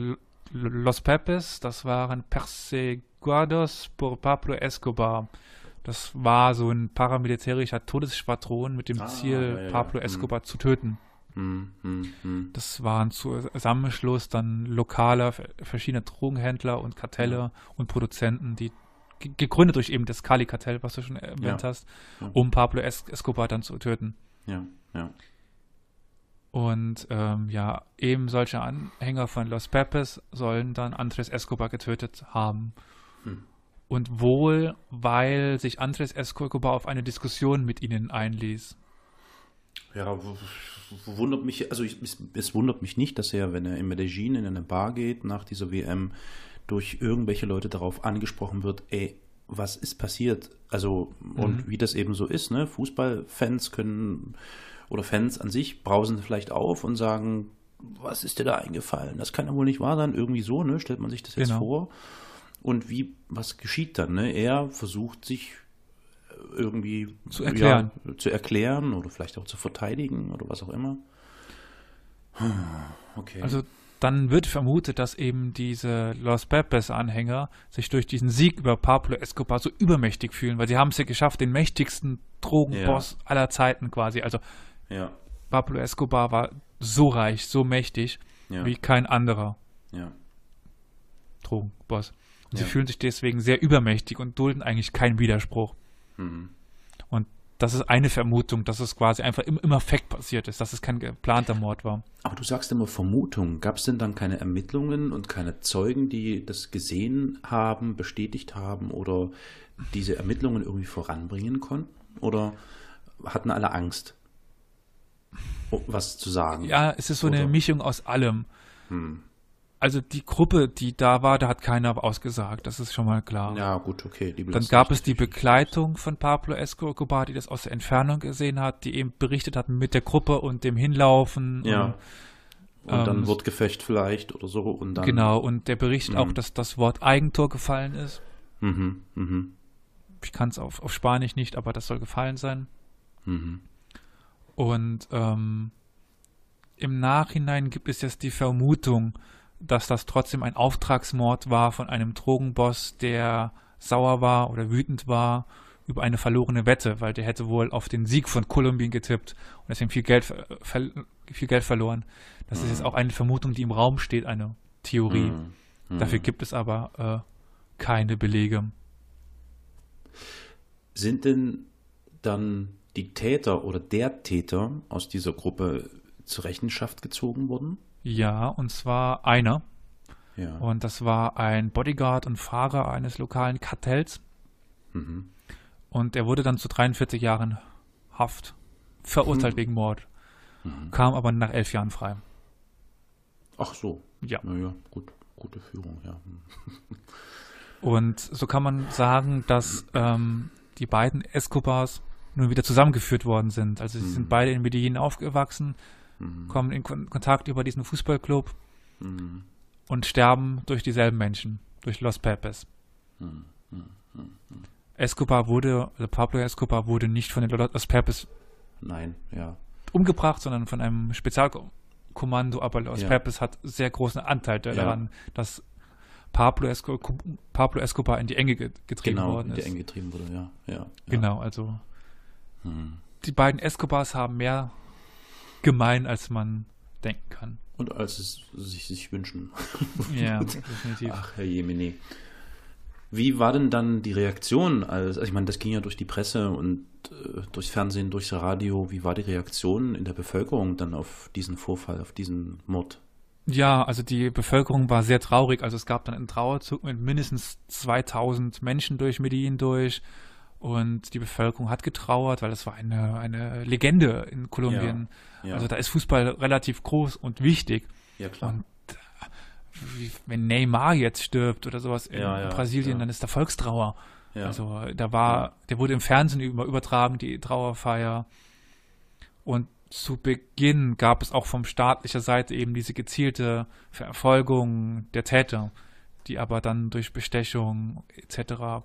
Los Pepes, das waren Perseguados por Pablo Escobar. Das war so ein paramilitärischer Todesschwadron mit dem Ah, Ziel, ja, ja, Pablo ja. Escobar zu töten. Hm, hm, hm. Das waren Zusammenschluss dann lokaler, ver- verschiedener Drogenhändler und Kartelle und Produzenten, die ge- gegründet durch eben das Kali-Kartell, was du schon erwähnt hast, um Pablo es Escobar dann zu töten. Ja, ja. Und ähm, ja, eben solche Anhänger von Los Pepes sollen dann Andres Escobar getötet haben. Hm. Und wohl, weil sich Andres Escobar auf eine Diskussion mit ihnen einließ. Ja, wundert mich, also ich, es, es wundert mich nicht, dass er, wenn er in Medellin in eine Bar geht nach dieser WM, durch irgendwelche Leute darauf angesprochen wird, ey, was ist passiert? Also, und wie das eben so ist, ne? Fußballfans können oder Fans an sich brausen vielleicht auf und sagen, was ist dir da eingefallen? Das kann ja wohl nicht wahr sein, irgendwie so, ne? Stellt man sich das jetzt Genau. vor. Und wie, was geschieht dann, ne? Er versucht sich irgendwie Zu erklären. Ja, zu erklären oder vielleicht auch zu verteidigen oder was auch immer. Okay. Also dann wird vermutet, dass eben diese Los Pepes-Anhänger sich durch diesen Sieg über Pablo Escobar so übermächtig fühlen, weil sie haben es ja geschafft, den mächtigsten Drogenboss aller Zeiten quasi. Also ja, Pablo Escobar war so reich, so mächtig ja, wie kein anderer ja. Drogenboss. Und Ja. sie fühlen sich deswegen sehr übermächtig und dulden eigentlich keinen Widerspruch. Mhm. Und das ist eine Vermutung, dass es quasi einfach im, im Affekt passiert ist, dass es kein geplanter Mord war. Aber du sagst immer Vermutung. Gab es denn dann keine Ermittlungen und keine Zeugen, die das gesehen haben, bestätigt haben oder diese Ermittlungen irgendwie voranbringen konnten? Oder hatten alle Angst, was zu sagen? Ja, es ist so eine Oder- Mischung aus allem. Hm. Also die Gruppe, die da war, da hat keiner ausgesagt, das ist schon mal klar. Ja, gut, okay. Die Dann gab es die. Begleitung von Pablo Escobar, die das aus der Entfernung gesehen hat, die eben berichtet hat mit der Gruppe und dem Hinlaufen. Ja. Und, Und dann ähm, Wortgefecht vielleicht oder so. Und dann, genau, und der berichtet auch, Mhm. dass das Wort Eigentor gefallen ist. Mhm, mhm, Ich kann es auf, auf Spanisch nicht, aber das soll gefallen sein. mhm. Und ähm, im Nachhinein gibt es jetzt die Vermutung, dass das trotzdem ein Auftragsmord war von einem Drogenboss, der sauer war oder wütend war über eine verlorene Wette, weil der hätte wohl auf den Sieg von Kolumbien getippt und deswegen viel Geld, viel Geld verloren. Das ist jetzt auch eine Vermutung, die im Raum steht, eine Theorie. Mhm. Mhm. Dafür gibt es aber äh, keine Belege. Sind denn dann die Täter oder der Täter aus dieser Gruppe zur Rechenschaft gezogen worden? Ja, und zwar einer. Ja. Und das war ein Bodyguard und Fahrer eines lokalen Kartells. Mhm. Und er wurde dann zu 43 Jahren Haft verurteilt wegen Mord. Kam aber nach elf Jahren frei. Ach so. Ja. Naja, gut, gute Führung, ja. Und so kann man sagen, dass ähm, die beiden Escobars nun wieder zusammengeführt worden sind. Also sie sind beide in Medellin aufgewachsen, kommen in Kon Kontakt über diesen Fußballclub Mhm. und sterben durch dieselben Menschen, durch Los Pepes. Escobar wurde, also Pablo Escobar wurde nicht von den Los Pepes Nein, ja. umgebracht, sondern von einem Spezialkommando, aber Los Ja. Pepes hat sehr großen Anteil Ja. daran, dass Pablo, Esco Pablo Escobar in die Enge ge- getrieben Genau, worden in der ist. eng getrieben wurde, ja. ja, ja. Genau, also Mhm. die beiden Escobars haben mehr gemein, als man denken kann. Und als es sich, sich wünschen. Ja, definitiv. Ach, Herr Jemini. Wie war denn dann die Reaktion? Als, also ich meine, das ging ja durch die Presse und äh, durchs Fernsehen, durchs Radio. Wie war die Reaktion in der Bevölkerung dann auf diesen Vorfall, auf diesen Mord? Ja, also die Bevölkerung war sehr traurig. Also es gab dann einen Trauerzug mit mindestens 2000 Menschen durch Medellin durch. Und die Bevölkerung hat getrauert, weil das war eine, eine Legende in Kolumbien. Ja. Also da ist Fußball relativ groß und wichtig. ja, klar. Und wie, wenn Neymar jetzt stirbt oder sowas in Ja, ja, Brasilien, ja. dann ist da Volkstrauer. ja. Also da war, der wurde im Fernsehen über, übertragen, die Trauerfeier. Und zu Beginn gab es auch von staatlicher Seite eben diese gezielte Verfolgung der Täter, die aber dann durch Bestechung etc.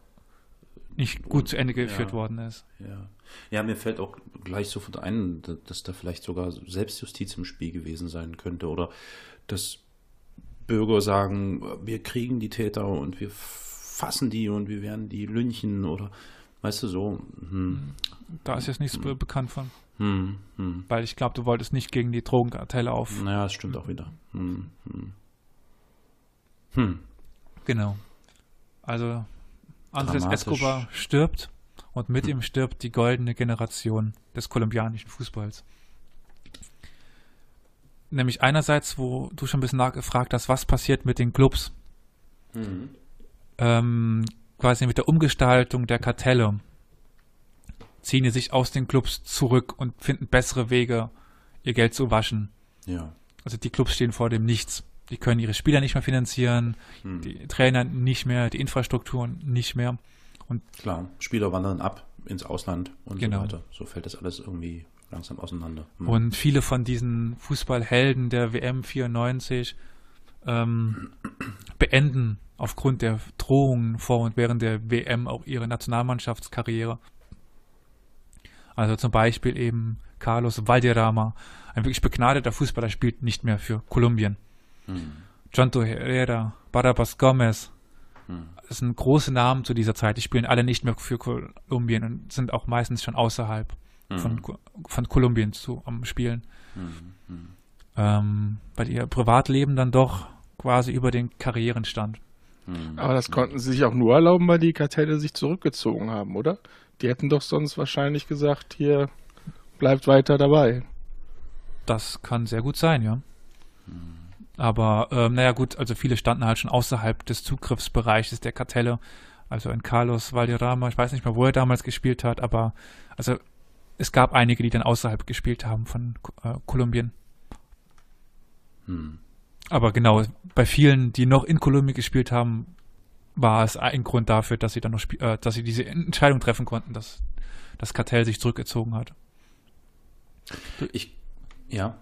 nicht gut zu Ende geführt ja, worden ist. Ja. ja, mir fällt auch gleich sofort ein, dass da vielleicht sogar Selbstjustiz im Spiel gewesen sein könnte oder dass Bürger sagen, wir kriegen die Täter und wir fassen die und wir werden die lynchen oder weißt du so. Hm. Da ist jetzt nichts hm. bekannt von. Hm, hm. Weil ich glaube, du wolltest nicht gegen die Drogenkartelle auf. Naja, das stimmt auch wieder. Hm, hm. hm. Genau. Also Andres Escobar stirbt und mit ihm stirbt die goldene Generation des kolumbianischen Fußballs. Nämlich einerseits, wo du schon ein bisschen nachgefragt hast, was passiert mit den Clubs. Mhm. Ähm, quasi mit der Umgestaltung der Kartelle ziehen die sich aus den Clubs zurück und finden bessere Wege, ihr Geld zu waschen. Ja. Also die Clubs stehen vor dem Nichts. Die können ihre Spieler nicht mehr finanzieren, hm. die Trainer nicht mehr, die Infrastrukturen nicht mehr. Und Klar, Spieler wandern ab ins Ausland und genau. so weiter. So fällt das alles irgendwie langsam auseinander. Hm. Und viele von diesen Fußballhelden der WM 94 ähm, beenden aufgrund der Drohungen vor und während der WM auch ihre Nationalmannschaftskarriere. Also zum Beispiel eben Carlos Valderrama, ein wirklich begnadeter Fußballer, spielt nicht mehr für Kolumbien. Hm. Jonto Herrera, Barabas Gomez, hm. das sind große Namen zu dieser Zeit, die spielen alle nicht mehr für Kolumbien und sind auch meistens schon außerhalb hm. von, von Kolumbien zu, am Spielen. Hm. hm. Ähm, weil ihr Privatleben dann doch quasi über den Karrieren stand. Hm. Aber das konnten sie sich auch nur erlauben, weil die Kartelle sich zurückgezogen haben, oder? Die hätten doch sonst wahrscheinlich gesagt, hier bleibt weiter dabei. Das kann sehr gut sein, ja. Aber ähm, naja gut, also viele standen halt schon außerhalb des Zugriffsbereiches der Kartelle. Also ein Carlos Valderrama, ich weiß nicht mehr, wo er damals gespielt hat, aber also es gab einige, die dann außerhalb gespielt haben von äh, Kolumbien. Hm. Aber genau, bei vielen, die noch in Kolumbien gespielt haben, war es ein Grund dafür, dass sie dann noch äh, dass sie diese Entscheidung treffen konnten, dass das Kartell sich zurückgezogen hat. Ich, ja.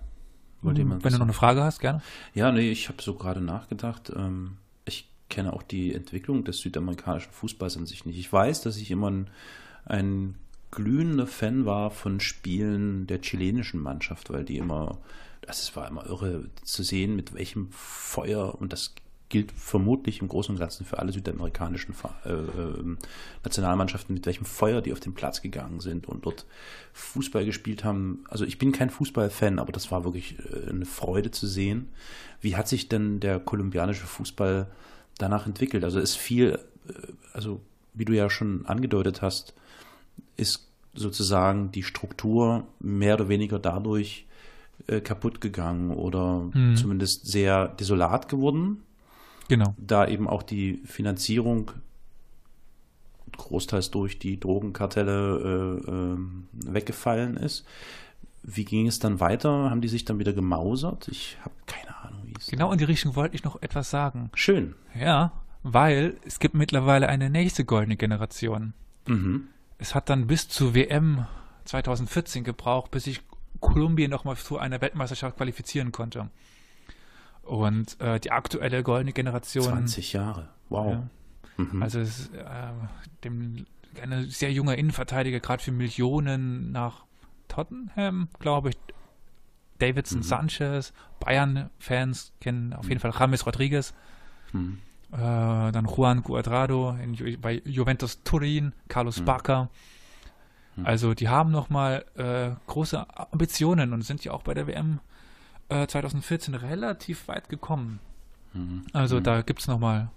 Wollte Wenn du noch eine Frage hast, gerne. Ja, nee, ich habe so gerade nachgedacht. Ähm, ich kenne auch die Entwicklung des südamerikanischen Fußballs an sich nicht. Ich weiß, dass ich immer ein, ein glühender Fan war von Spielen der chilenischen Mannschaft, weil die immer, das war immer irre zu sehen, mit welchem Feuer und das gilt vermutlich im Großen und Ganzen für alle südamerikanischen äh, äh, Nationalmannschaften, mit welchem Feuer die auf den Platz gegangen sind und dort Fußball gespielt haben. Also ich bin kein Fußballfan, aber das war wirklich äh, eine Freude zu sehen. Wie hat sich denn der kolumbianische Fußball danach entwickelt? Also ist viel, äh, also wie du ja schon angedeutet hast, ist sozusagen die Struktur mehr oder weniger dadurch äh, kaputt gegangen oder mhm. zumindest sehr desolat geworden. Genau. Da eben auch die Finanzierung großteils durch die Drogenkartelle äh, äh, weggefallen ist. Wie ging es dann weiter? Haben die sich dann wieder gemausert? Ich habe keine Ahnung, wie es. Genau in die Richtung wollte ich noch etwas sagen. Schön. Ja, weil es gibt mittlerweile eine nächste goldene Generation. Mhm. Es hat dann bis zur WM 2014 gebraucht, bis sich Kolumbien nochmal zu einer Weltmeisterschaft qualifizieren konnte. Und äh, die aktuelle goldene Generation. 20 Jahre, wow. Ja, mhm. Also es äh, dem, eine sehr junge Innenverteidiger, gerade für Millionen nach Tottenham, glaube ich. Davidson mhm. Sanchez, Bayern-Fans kennen auf jeden Fall James Rodriguez. Mhm. Äh, dann Juan Cuadrado in, bei Juventus Turin, Carlos mhm. Barca. Mhm. Also die haben nochmal äh, große Ambitionen und sind ja auch bei der WM 2014 äh, relativ weit gekommen. Mhm. Also mhm. da gibt es nochmal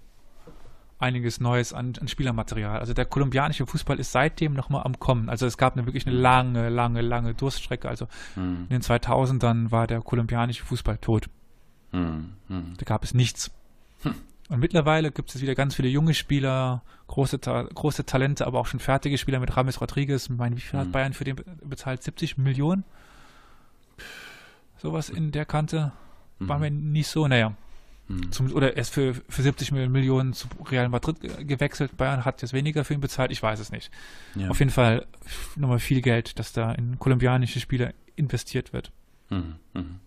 einiges Neues an, an, Spielermaterial. Also der kolumbianische Fußball ist seitdem nochmal am Kommen. Also es gab eine wirklich eine lange, lange, lange Durststrecke. Also mhm. in den 2000ern war der kolumbianische Fußball tot. Mhm. mhm. Da gab es nichts. Hm. Und mittlerweile gibt es wieder ganz viele junge Spieler, große, Ta große Talente, aber auch schon fertige Spieler mit Rames Rodriguez. Ich meine, wie viel hat mhm. Bayern für den bezahlt? 70 Millionen? Sowas in der Kante. War mhm. mir nicht so, naja. Mhm. Zum, oder erst für, für 70 Millionen zu Real Madrid gewechselt. Bayern hat jetzt weniger für ihn bezahlt, ich weiß es nicht. Ja. Auf jeden Fall nochmal viel Geld, das da in kolumbianische Spieler investiert wird. Mhm. Mhm.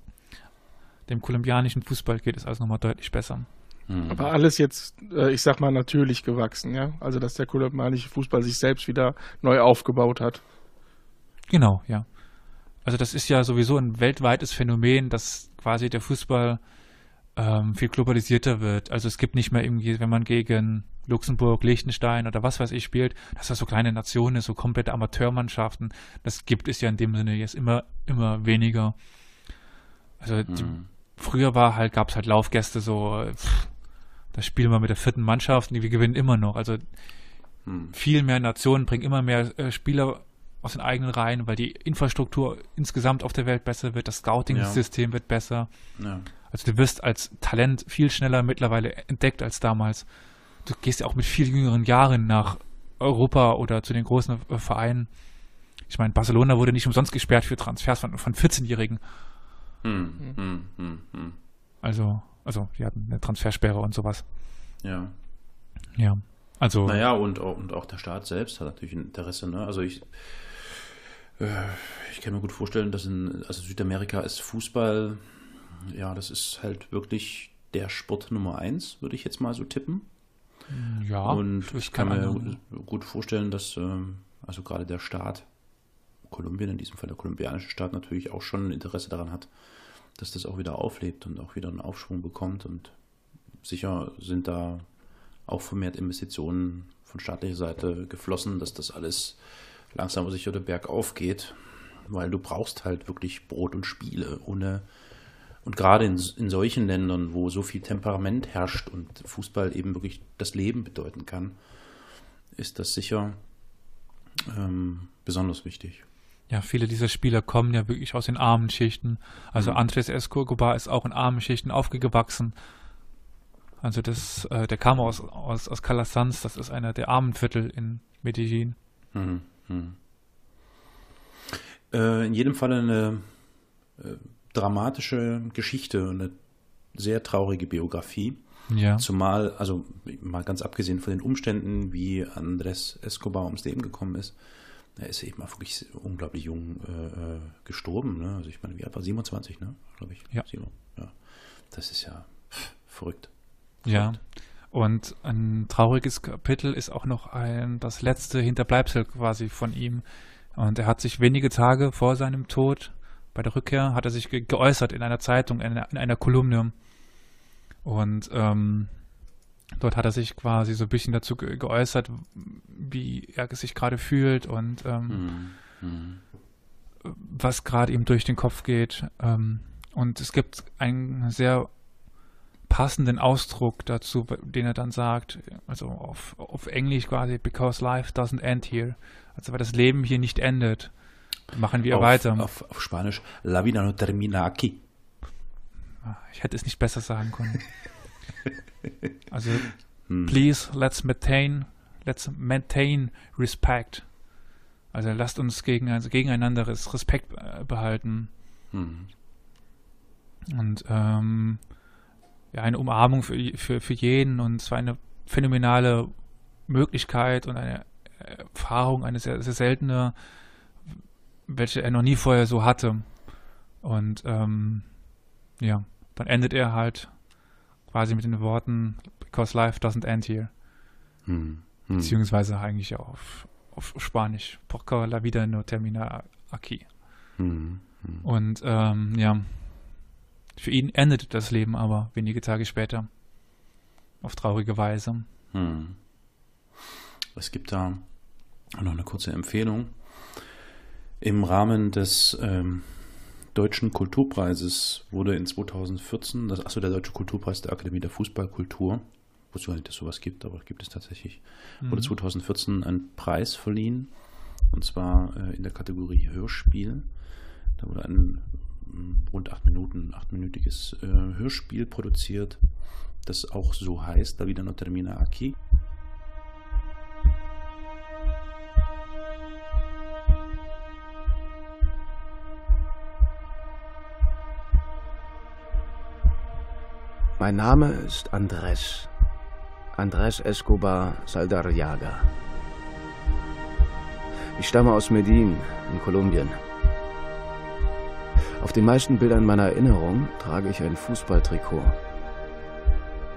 Dem kolumbianischen Fußball geht es also nochmal deutlich besser. Mhm. Aber alles jetzt, äh, ich sag mal, natürlich gewachsen, ja. Also dass der kolumbianische Fußball sich selbst wieder neu aufgebaut hat. Genau, ja. Also das ist ja sowieso ein weltweites Phänomen, dass quasi der Fußball ähm, viel globalisierter wird. Also es gibt nicht mehr irgendwie, wenn man gegen Luxemburg, Liechtenstein oder was weiß ich spielt, dass das so kleine Nationen, so komplette Amateurmannschaften, das gibt es ja in dem Sinne jetzt immer, immer weniger. Also mhm. die, früher war halt, gab es halt Laufgäste so, pff, da spielen wir mit der vierten Mannschaft und wir gewinnen immer noch. Also mhm. viel mehr Nationen bringen immer mehr äh, Spieler aus den eigenen Reihen, weil die Infrastruktur insgesamt auf der Welt besser wird, das Scouting-System ja. wird besser. Ja. Also du wirst als Talent viel schneller mittlerweile entdeckt als damals du gehst ja auch mit viel jüngeren Jahren nach Europa oder zu den großen äh, Vereinen. Ich meine, Barcelona wurde nicht umsonst gesperrt für Transfers von, von 14-Jährigen. Hm, hm, hm, hm, also, also, die hatten eine Transfersperre und sowas. Ja. Ja. Also. Naja, und, und auch der Staat selbst hat natürlich ein Interesse, ne? Also ich, ich kann mir gut vorstellen, dass in also Südamerika ist Fußball, ja, das ist halt wirklich der Sport Nummer eins, würde ich jetzt mal so tippen. Ja, und ich kann mir gut vorstellen, dass ähm, also gerade der Staat, Kolumbien, in diesem Fall der kolumbianische Staat, natürlich auch schon ein Interesse daran hat, dass das auch wieder auflebt und auch wieder einen Aufschwung bekommt. Und sicher sind da auch vermehrt Investitionen von staatlicher Seite geflossen, dass das alles langsam aber sicher der Berg aufgeht, weil du brauchst halt wirklich Brot und Spiele. Ohne und gerade in, in solchen Ländern, wo so viel Temperament herrscht und Fußball eben wirklich das Leben bedeuten kann, ist das sicher ähm, besonders wichtig. Ja, viele dieser Spieler kommen ja wirklich aus den armen Schichten. Also mhm. Andres Escobar ist auch in armen Schichten aufgewachsen. Also das, äh, der kam aus, aus, aus Calasanz, das ist einer der armen Viertel in Medellin. Mhm. Mhm. Äh, in jedem Fall eine äh, dramatische Geschichte und eine sehr traurige Biografie. Ja. Zumal, also mal ganz abgesehen von den Umständen, wie Andres Escobar ums Leben gekommen ist, er ist eben auch wirklich unglaublich jung äh, äh gestorben. Ne? Also ich meine, wie alt war 27, ne? Glaube ich. Ja. ja. Das ist ja verrückt. Ja. Und ein trauriges Kapitel ist auch noch ein, das letzte Hinterbleibsel quasi von ihm. Und er hat sich wenige Tage vor seinem Tod bei der Rückkehr hat er sich ge geäußert in einer Zeitung, in einer, in einer Kolumne. Und ähm, dort hat er sich quasi so ein bisschen dazu ge geäußert, wie er sich gerade fühlt und ähm, mhm. was gerade ihm durch den Kopf geht. Ähm, und es gibt einen sehr passenden Ausdruck dazu, den er dann sagt, also auf, auf Englisch quasi, because life doesn't end here. Also weil das Leben hier nicht endet. Machen wir auf, weiter. Auf, auf, Spanisch, la vida no termina aquí. Ah, ich hätte es nicht besser sagen können. also, hm. please, let's maintain, let's maintain respect. Also lasst uns gegen, also gegeneinander Respekt äh, behalten. Hm. Und ähm, ja, eine Umarmung für, für, für jeden und zwar eine phänomenale Möglichkeit und eine Erfahrung, eine sehr, sehr seltene welche er noch nie vorher so hatte. Und ähm, ja, dann endet er halt quasi mit den Worten Because life doesn't end here. Hm. Hm. Beziehungsweise eigentlich auf, auf Spanisch. Porque la vida no termina aquí. Hm. hm. Und ähm, ja, für ihn endet das Leben aber wenige Tage später. Auf traurige Weise. Hm. Es gibt da noch eine kurze Empfehlung. Im Rahmen des ähm, Deutschen Kulturpreises wurde in 2014, das, achso, der Deutsche Kulturpreis der Akademie der Fußballkultur, wusste gar nicht, dass sowas gibt, aber gibt es tatsächlich, mhm. wurde 2014 ein Preis verliehen, und zwar äh, in der Kategorie Hörspiel. Da wurde ein rund acht Minuten, achtminütiges äh, Hörspiel produziert, das auch so heißt, Da wieder no termina aquí. Mein Name ist Andres. Andres Escobar Saldarriaga. Ich stamme aus Medellin in Kolumbien. Auf den meisten Bildern meiner Erinnerung trage ich ein Fußballtrikot.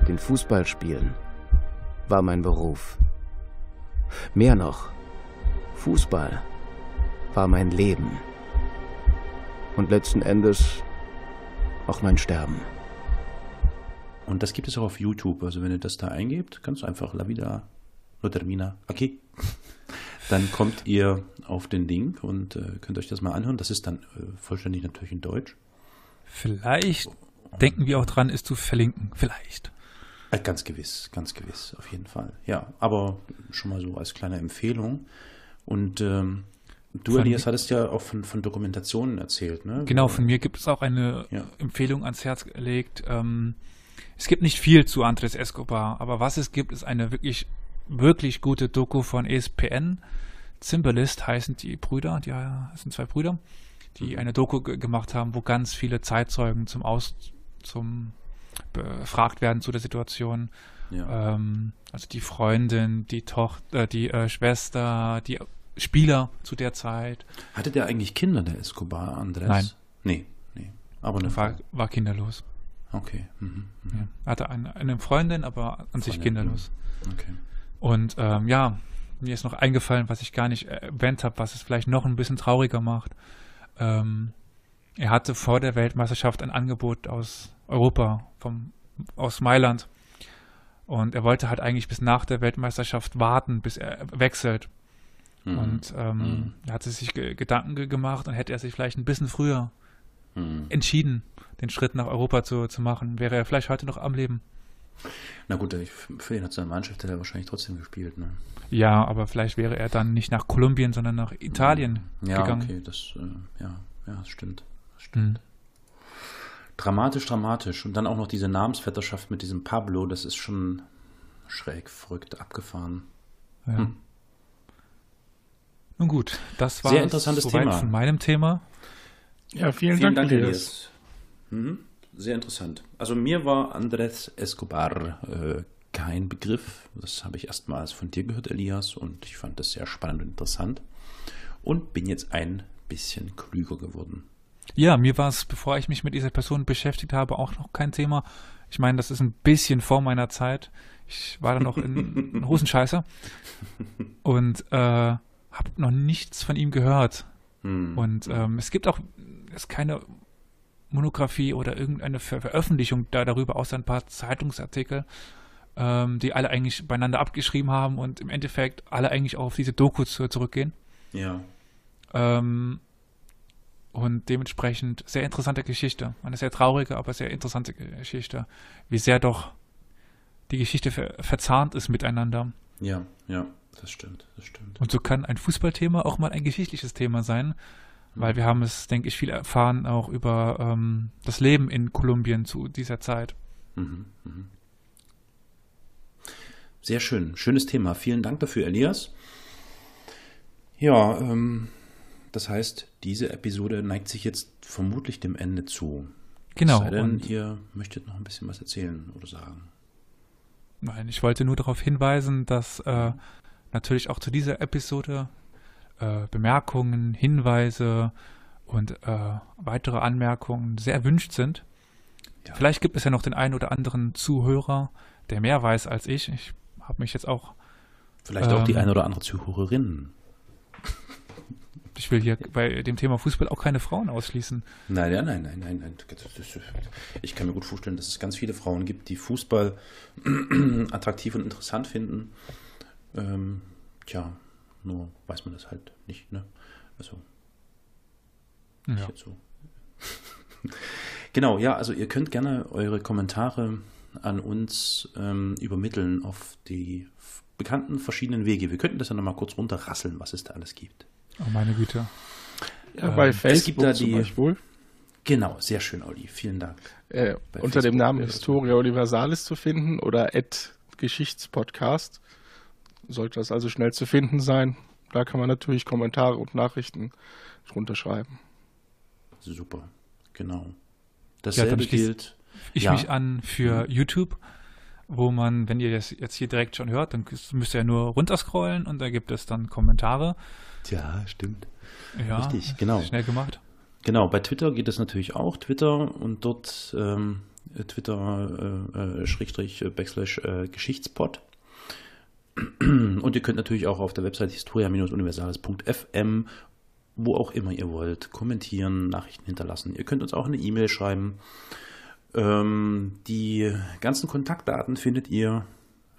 Denn Fußball spielen war mein Beruf. Mehr noch, Fußball war mein Leben. Und letzten Endes auch mein Sterben. Und das gibt es auch auf YouTube. Also wenn ihr das da eingebt, ganz einfach La Vida no termina aquí. Dann kommt ihr auf den Link und äh, könnt euch das mal anhören. Das ist dann äh, vollständig natürlich in Deutsch. Vielleicht denken wir auch dran, es zu verlinken. Vielleicht. Äh, ganz gewiss, ganz gewiss, auf jeden Fall. Ja, aber schon mal so als kleine Empfehlung. Und ähm, du, von Elias, hattest ja auch von, von Dokumentationen erzählt, ne? Genau, von mir gibt es auch eine ja. Empfehlung ans Herz gelegt. Ähm, es gibt nicht viel zu Andres Escobar, aber was es gibt, ist eine wirklich, wirklich gute Doku von ESPN. Zimbalist heißen die Brüder, die sind zwei Brüder, die mhm. eine Doku gemacht haben, wo ganz viele Zeitzeugen zum Aus, zum befragt werden zu der Situation. Ja. Ähm, also die Freundin, die Tochter, die äh, Schwester, die Spieler zu der Zeit. Hatte der eigentlich Kinder, der Escobar, Andres? Nein. Nee, nee. Aber eine war, war kinderlos. Okay. Mhm, mh. ja. Hatte eine, eine Freundin, aber an Freundin. sich kinderlos. Mhm. Okay. Und ähm, ja, mir ist noch eingefallen, was ich gar nicht erwähnt habe, was es vielleicht noch ein bisschen trauriger macht. Ähm, er hatte vor der Weltmeisterschaft ein Angebot aus Europa, vom, aus Mailand. Und er wollte halt eigentlich bis nach der Weltmeisterschaft warten, bis er wechselt. Mhm. Und ähm, mhm. er hatte sich Gedanken gemacht und hätte er sich vielleicht ein bisschen früher mhm. entschieden, den Schritt nach Europa zu, zu machen, wäre er vielleicht heute noch am Leben. Na gut, für ihn hat seine Mannschaft er wahrscheinlich trotzdem gespielt, ne? Ja, aber vielleicht wäre er dann nicht nach Kolumbien, sondern nach Italien ja, gegangen. Ja, okay, das, äh, ja, ja, das stimmt. Das stimmt. Mhm. Dramatisch, dramatisch. Und dann auch noch diese Namensvetterschaft mit diesem Pablo, das ist schon schräg, verrückt, abgefahren. Ja. Hm. Nun gut, das war Sehr interessantes Thema. von meinem Thema. Ja, vielen, vielen Dank, Dank Elias. Mhm. Sehr interessant. Also mir war Andrés Escobar äh, kein Begriff. Das habe ich erstmals von dir gehört, Elias, und ich fand das sehr spannend und interessant. Und bin jetzt ein bisschen klüger geworden. Ja, mir war es, bevor ich mich mit dieser Person beschäftigt habe, auch noch kein Thema. Ich meine, das ist ein bisschen vor meiner Zeit. Ich war dann noch in, in Hosenscheißer und äh, habe noch nichts von ihm gehört. Hm. Und ähm, es gibt auch es keine Monographie oder irgendeine Ver Veröffentlichung da darüber, außer ein paar Zeitungsartikel, ähm, die alle eigentlich beieinander abgeschrieben haben und im Endeffekt alle eigentlich auch auf diese Dokus zurückgehen. Ja. Ähm, und dementsprechend sehr interessante Geschichte. Eine sehr traurige, aber sehr interessante Geschichte. Wie sehr doch die Geschichte ver verzahnt ist miteinander. Ja, ja, das stimmt, das stimmt. Und so kann ein Fußballthema auch mal ein geschichtliches Thema sein. Weil wir haben es, denke ich, viel erfahren auch über ähm, das Leben in Kolumbien zu dieser Zeit. Mhm, mh. Sehr schön, schönes Thema. Vielen Dank dafür, Elias. Ja, ähm, das heißt, diese Episode neigt sich jetzt vermutlich dem Ende zu. Genau. sei denn, und ihr möchtet noch ein bisschen was erzählen oder sagen. Nein, ich wollte nur darauf hinweisen, dass äh, natürlich auch zu dieser Episode äh, Bemerkungen, Hinweise und äh, weitere Anmerkungen sehr erwünscht sind. Ja. Vielleicht gibt es ja noch den einen oder anderen Zuhörer, der mehr weiß als ich. Ich habe mich jetzt auch. Vielleicht ähm, auch die ähm, eine oder andere Zuhörerin ich will hier bei dem Thema Fußball auch keine Frauen ausschließen. Nein, nein, nein, nein, nein. nein. Ich kann mir gut vorstellen, dass es ganz viele Frauen gibt, die Fußball attraktiv und interessant finden. Ähm, tja, nur weiß man das halt nicht, ne? Also. Ja. So. genau, ja, also ihr könnt gerne eure Kommentare an uns ähm, übermitteln auf die bekannten verschiedenen Wege. Wir könnten das ja nochmal kurz runterrasseln, was es da alles gibt. Oh, meine Güte. Ja, ähm, bei Facebook es gibt da die, Beispiel. Genau, sehr schön, Olli. Vielen Dank. Äh, unter Facebook dem Namen Historia Universalis zu finden oder Ad Geschichtspodcast. Sollte das also schnell zu finden sein. Da kann man natürlich Kommentare und Nachrichten drunter schreiben. Super, genau. Dasselbe ja, gilt. Ich ja. mich an für mhm. YouTube, wo man, wenn ihr das jetzt hier direkt schon hört, dann müsst ihr ja nur runterscrollen und da gibt es dann Kommentare. Ja, stimmt. Ja, Richtig, genau. Schnell gemacht. Genau, bei Twitter geht es natürlich auch. Twitter und dort ähm, Twitter äh, Schrägstrich Backslash äh, Geschichtspot. Und ihr könnt natürlich auch auf der Website historia-universales.fm, wo auch immer ihr wollt, kommentieren, Nachrichten hinterlassen. Ihr könnt uns auch eine E-Mail schreiben. Ähm, die ganzen Kontaktdaten findet ihr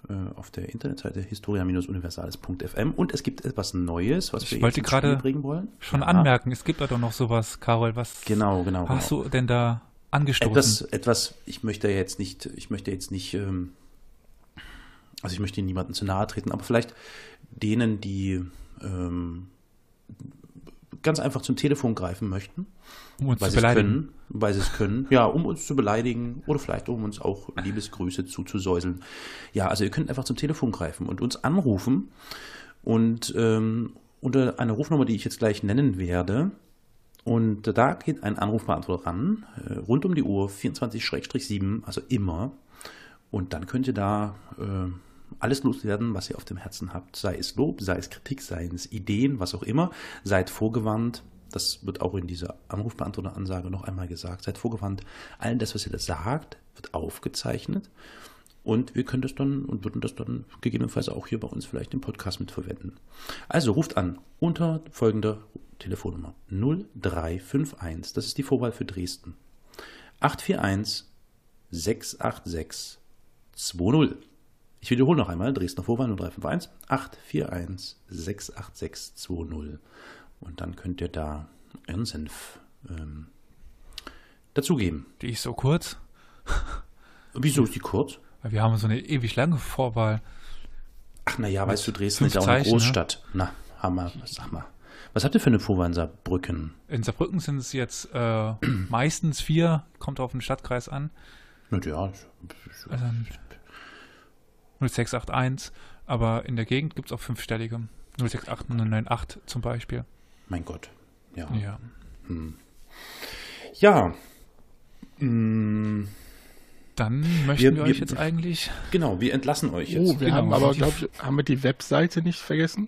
äh, auf der Internetseite historia-universales.fm und es gibt etwas Neues, was ich wir wollte jetzt gerade bringen wollen. Schon Ja. anmerken, es gibt da doch noch sowas, Carol. Was Genau, genau. hast genau. du denn da angestoßen? Etwas, etwas, ich möchte jetzt nicht, ich möchte jetzt nicht, ähm, also ich möchte niemandem zu nahe treten, aber vielleicht denen, die ähm, ganz einfach zum Telefon greifen möchten, um uns weil zu sie es beleidigen. können, weil sie es können, ja, um uns zu beleidigen oder vielleicht um uns auch Liebesgrüße zuzusäuseln. Ja, also ihr könnt einfach zum Telefon greifen und uns anrufen und ähm, unter einer Rufnummer, die ich jetzt gleich nennen werde, und da geht ein Anrufbeantworter ran, äh, rund um die Uhr, 24-7, also immer. Und dann könnt ihr da äh, alles loswerden, was ihr auf dem Herzen habt. Sei es Lob, sei es Kritik, sei es Ideen, was auch immer. Seid vorgewarnt. Das wird auch in dieser Anrufbeantworter-Ansage noch einmal gesagt. Seid vorgewarnt. Allen das, was ihr da sagt, wird aufgezeichnet. Und wir können das dann und würden das dann gegebenenfalls auch hier bei uns vielleicht im Podcast mitverwenden. Also ruft an unter folgender Telefonnummer 0351, das ist die Vorwahl für Dresden. 841 686 20. Ich wiederhole noch einmal, Dresdner Vorwahl 0351 841 686 20. Und dann könnt ihr da euren Senf ähm, dazugeben. Die ist so kurz. Wieso ist die kurz? Weil wir haben so eine ewig lange Vorwahl. Ach naja, weißt du, Dresden ist ja auch eine Zeichen, ne? Großstadt. Na, Hammer, sag mal. Was habt ihr für eine Vorwahl in Saarbrücken? In Saarbrücken sind es jetzt äh, meistens vier, kommt auf den Stadtkreis an. Na ja, Also 0681, aber in der Gegend gibt es auch fünfstellige. 068 098 zum Beispiel. mein Gott. Ja. Ja. Ja. Mm, Dann möchten Wir- wir, wir- euch jetzt eigentlich. genau, wir entlassen euch jetzt. Oh, wir Genau. haben aber, glaube ich, haben wir die Webseite nicht vergessen?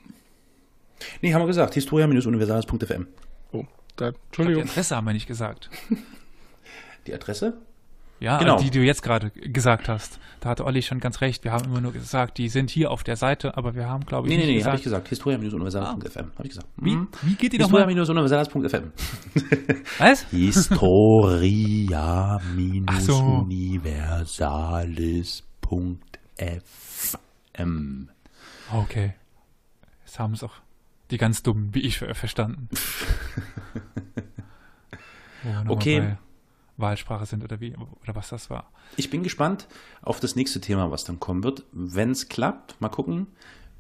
Nee, haben wir gesagt, historia-universales.fm. Oh, da, Die Entschuldigung. Adresse haben wir nicht gesagt. Die Adresse? Ja, Genau. die du jetzt gerade gesagt hast. Da hatte Olli schon ganz recht. Wir haben immer nur gesagt, die sind hier auf der Seite, aber wir haben, glaube ich, Nee, nee, nicht nee, habe gesagt. ich gesagt. Historia-universales.fm. Habe ich gesagt. Wie, Mhm. wie geht die nochmal? Historia-universales.fm. Was? Ach so. Okay. Jetzt haben es auch die ganz dummen, wie ich, ver- verstanden. Nochmal Okay. bei Wahlsprache sind oder wie, oder was das war. Ich bin gespannt auf das nächste Thema, was dann kommen wird. Wenn es klappt, mal gucken.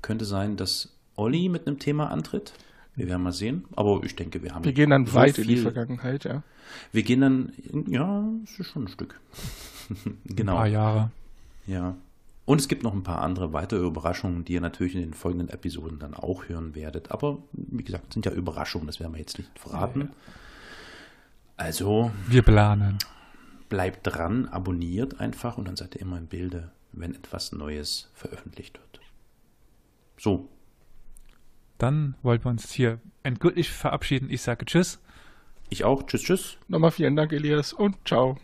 Könnte sein, dass Olli mit einem Thema antritt. Wir werden mal sehen. Aber ich denke, wir haben. Wir gehen dann so weit in die viel- Vergangenheit, ja. Wir gehen dann, ja, es ist schon ein Stück. Ein genau. paar Jahre. Ja. Und es gibt noch ein paar andere weitere Überraschungen, die ihr natürlich in den folgenden Episoden dann auch hören werdet. Aber wie gesagt, sind ja Überraschungen, das werden wir jetzt nicht verraten. Also Wir planen. bleibt dran, abonniert einfach und dann seid ihr immer im Bilde, wenn etwas Neues veröffentlicht wird. So, Dann wollten wir uns hier endgültig verabschieden. Ich sage Tschüss. ich auch. Tschüss, tschüss. Nochmal vielen Dank, Elias, und ciao.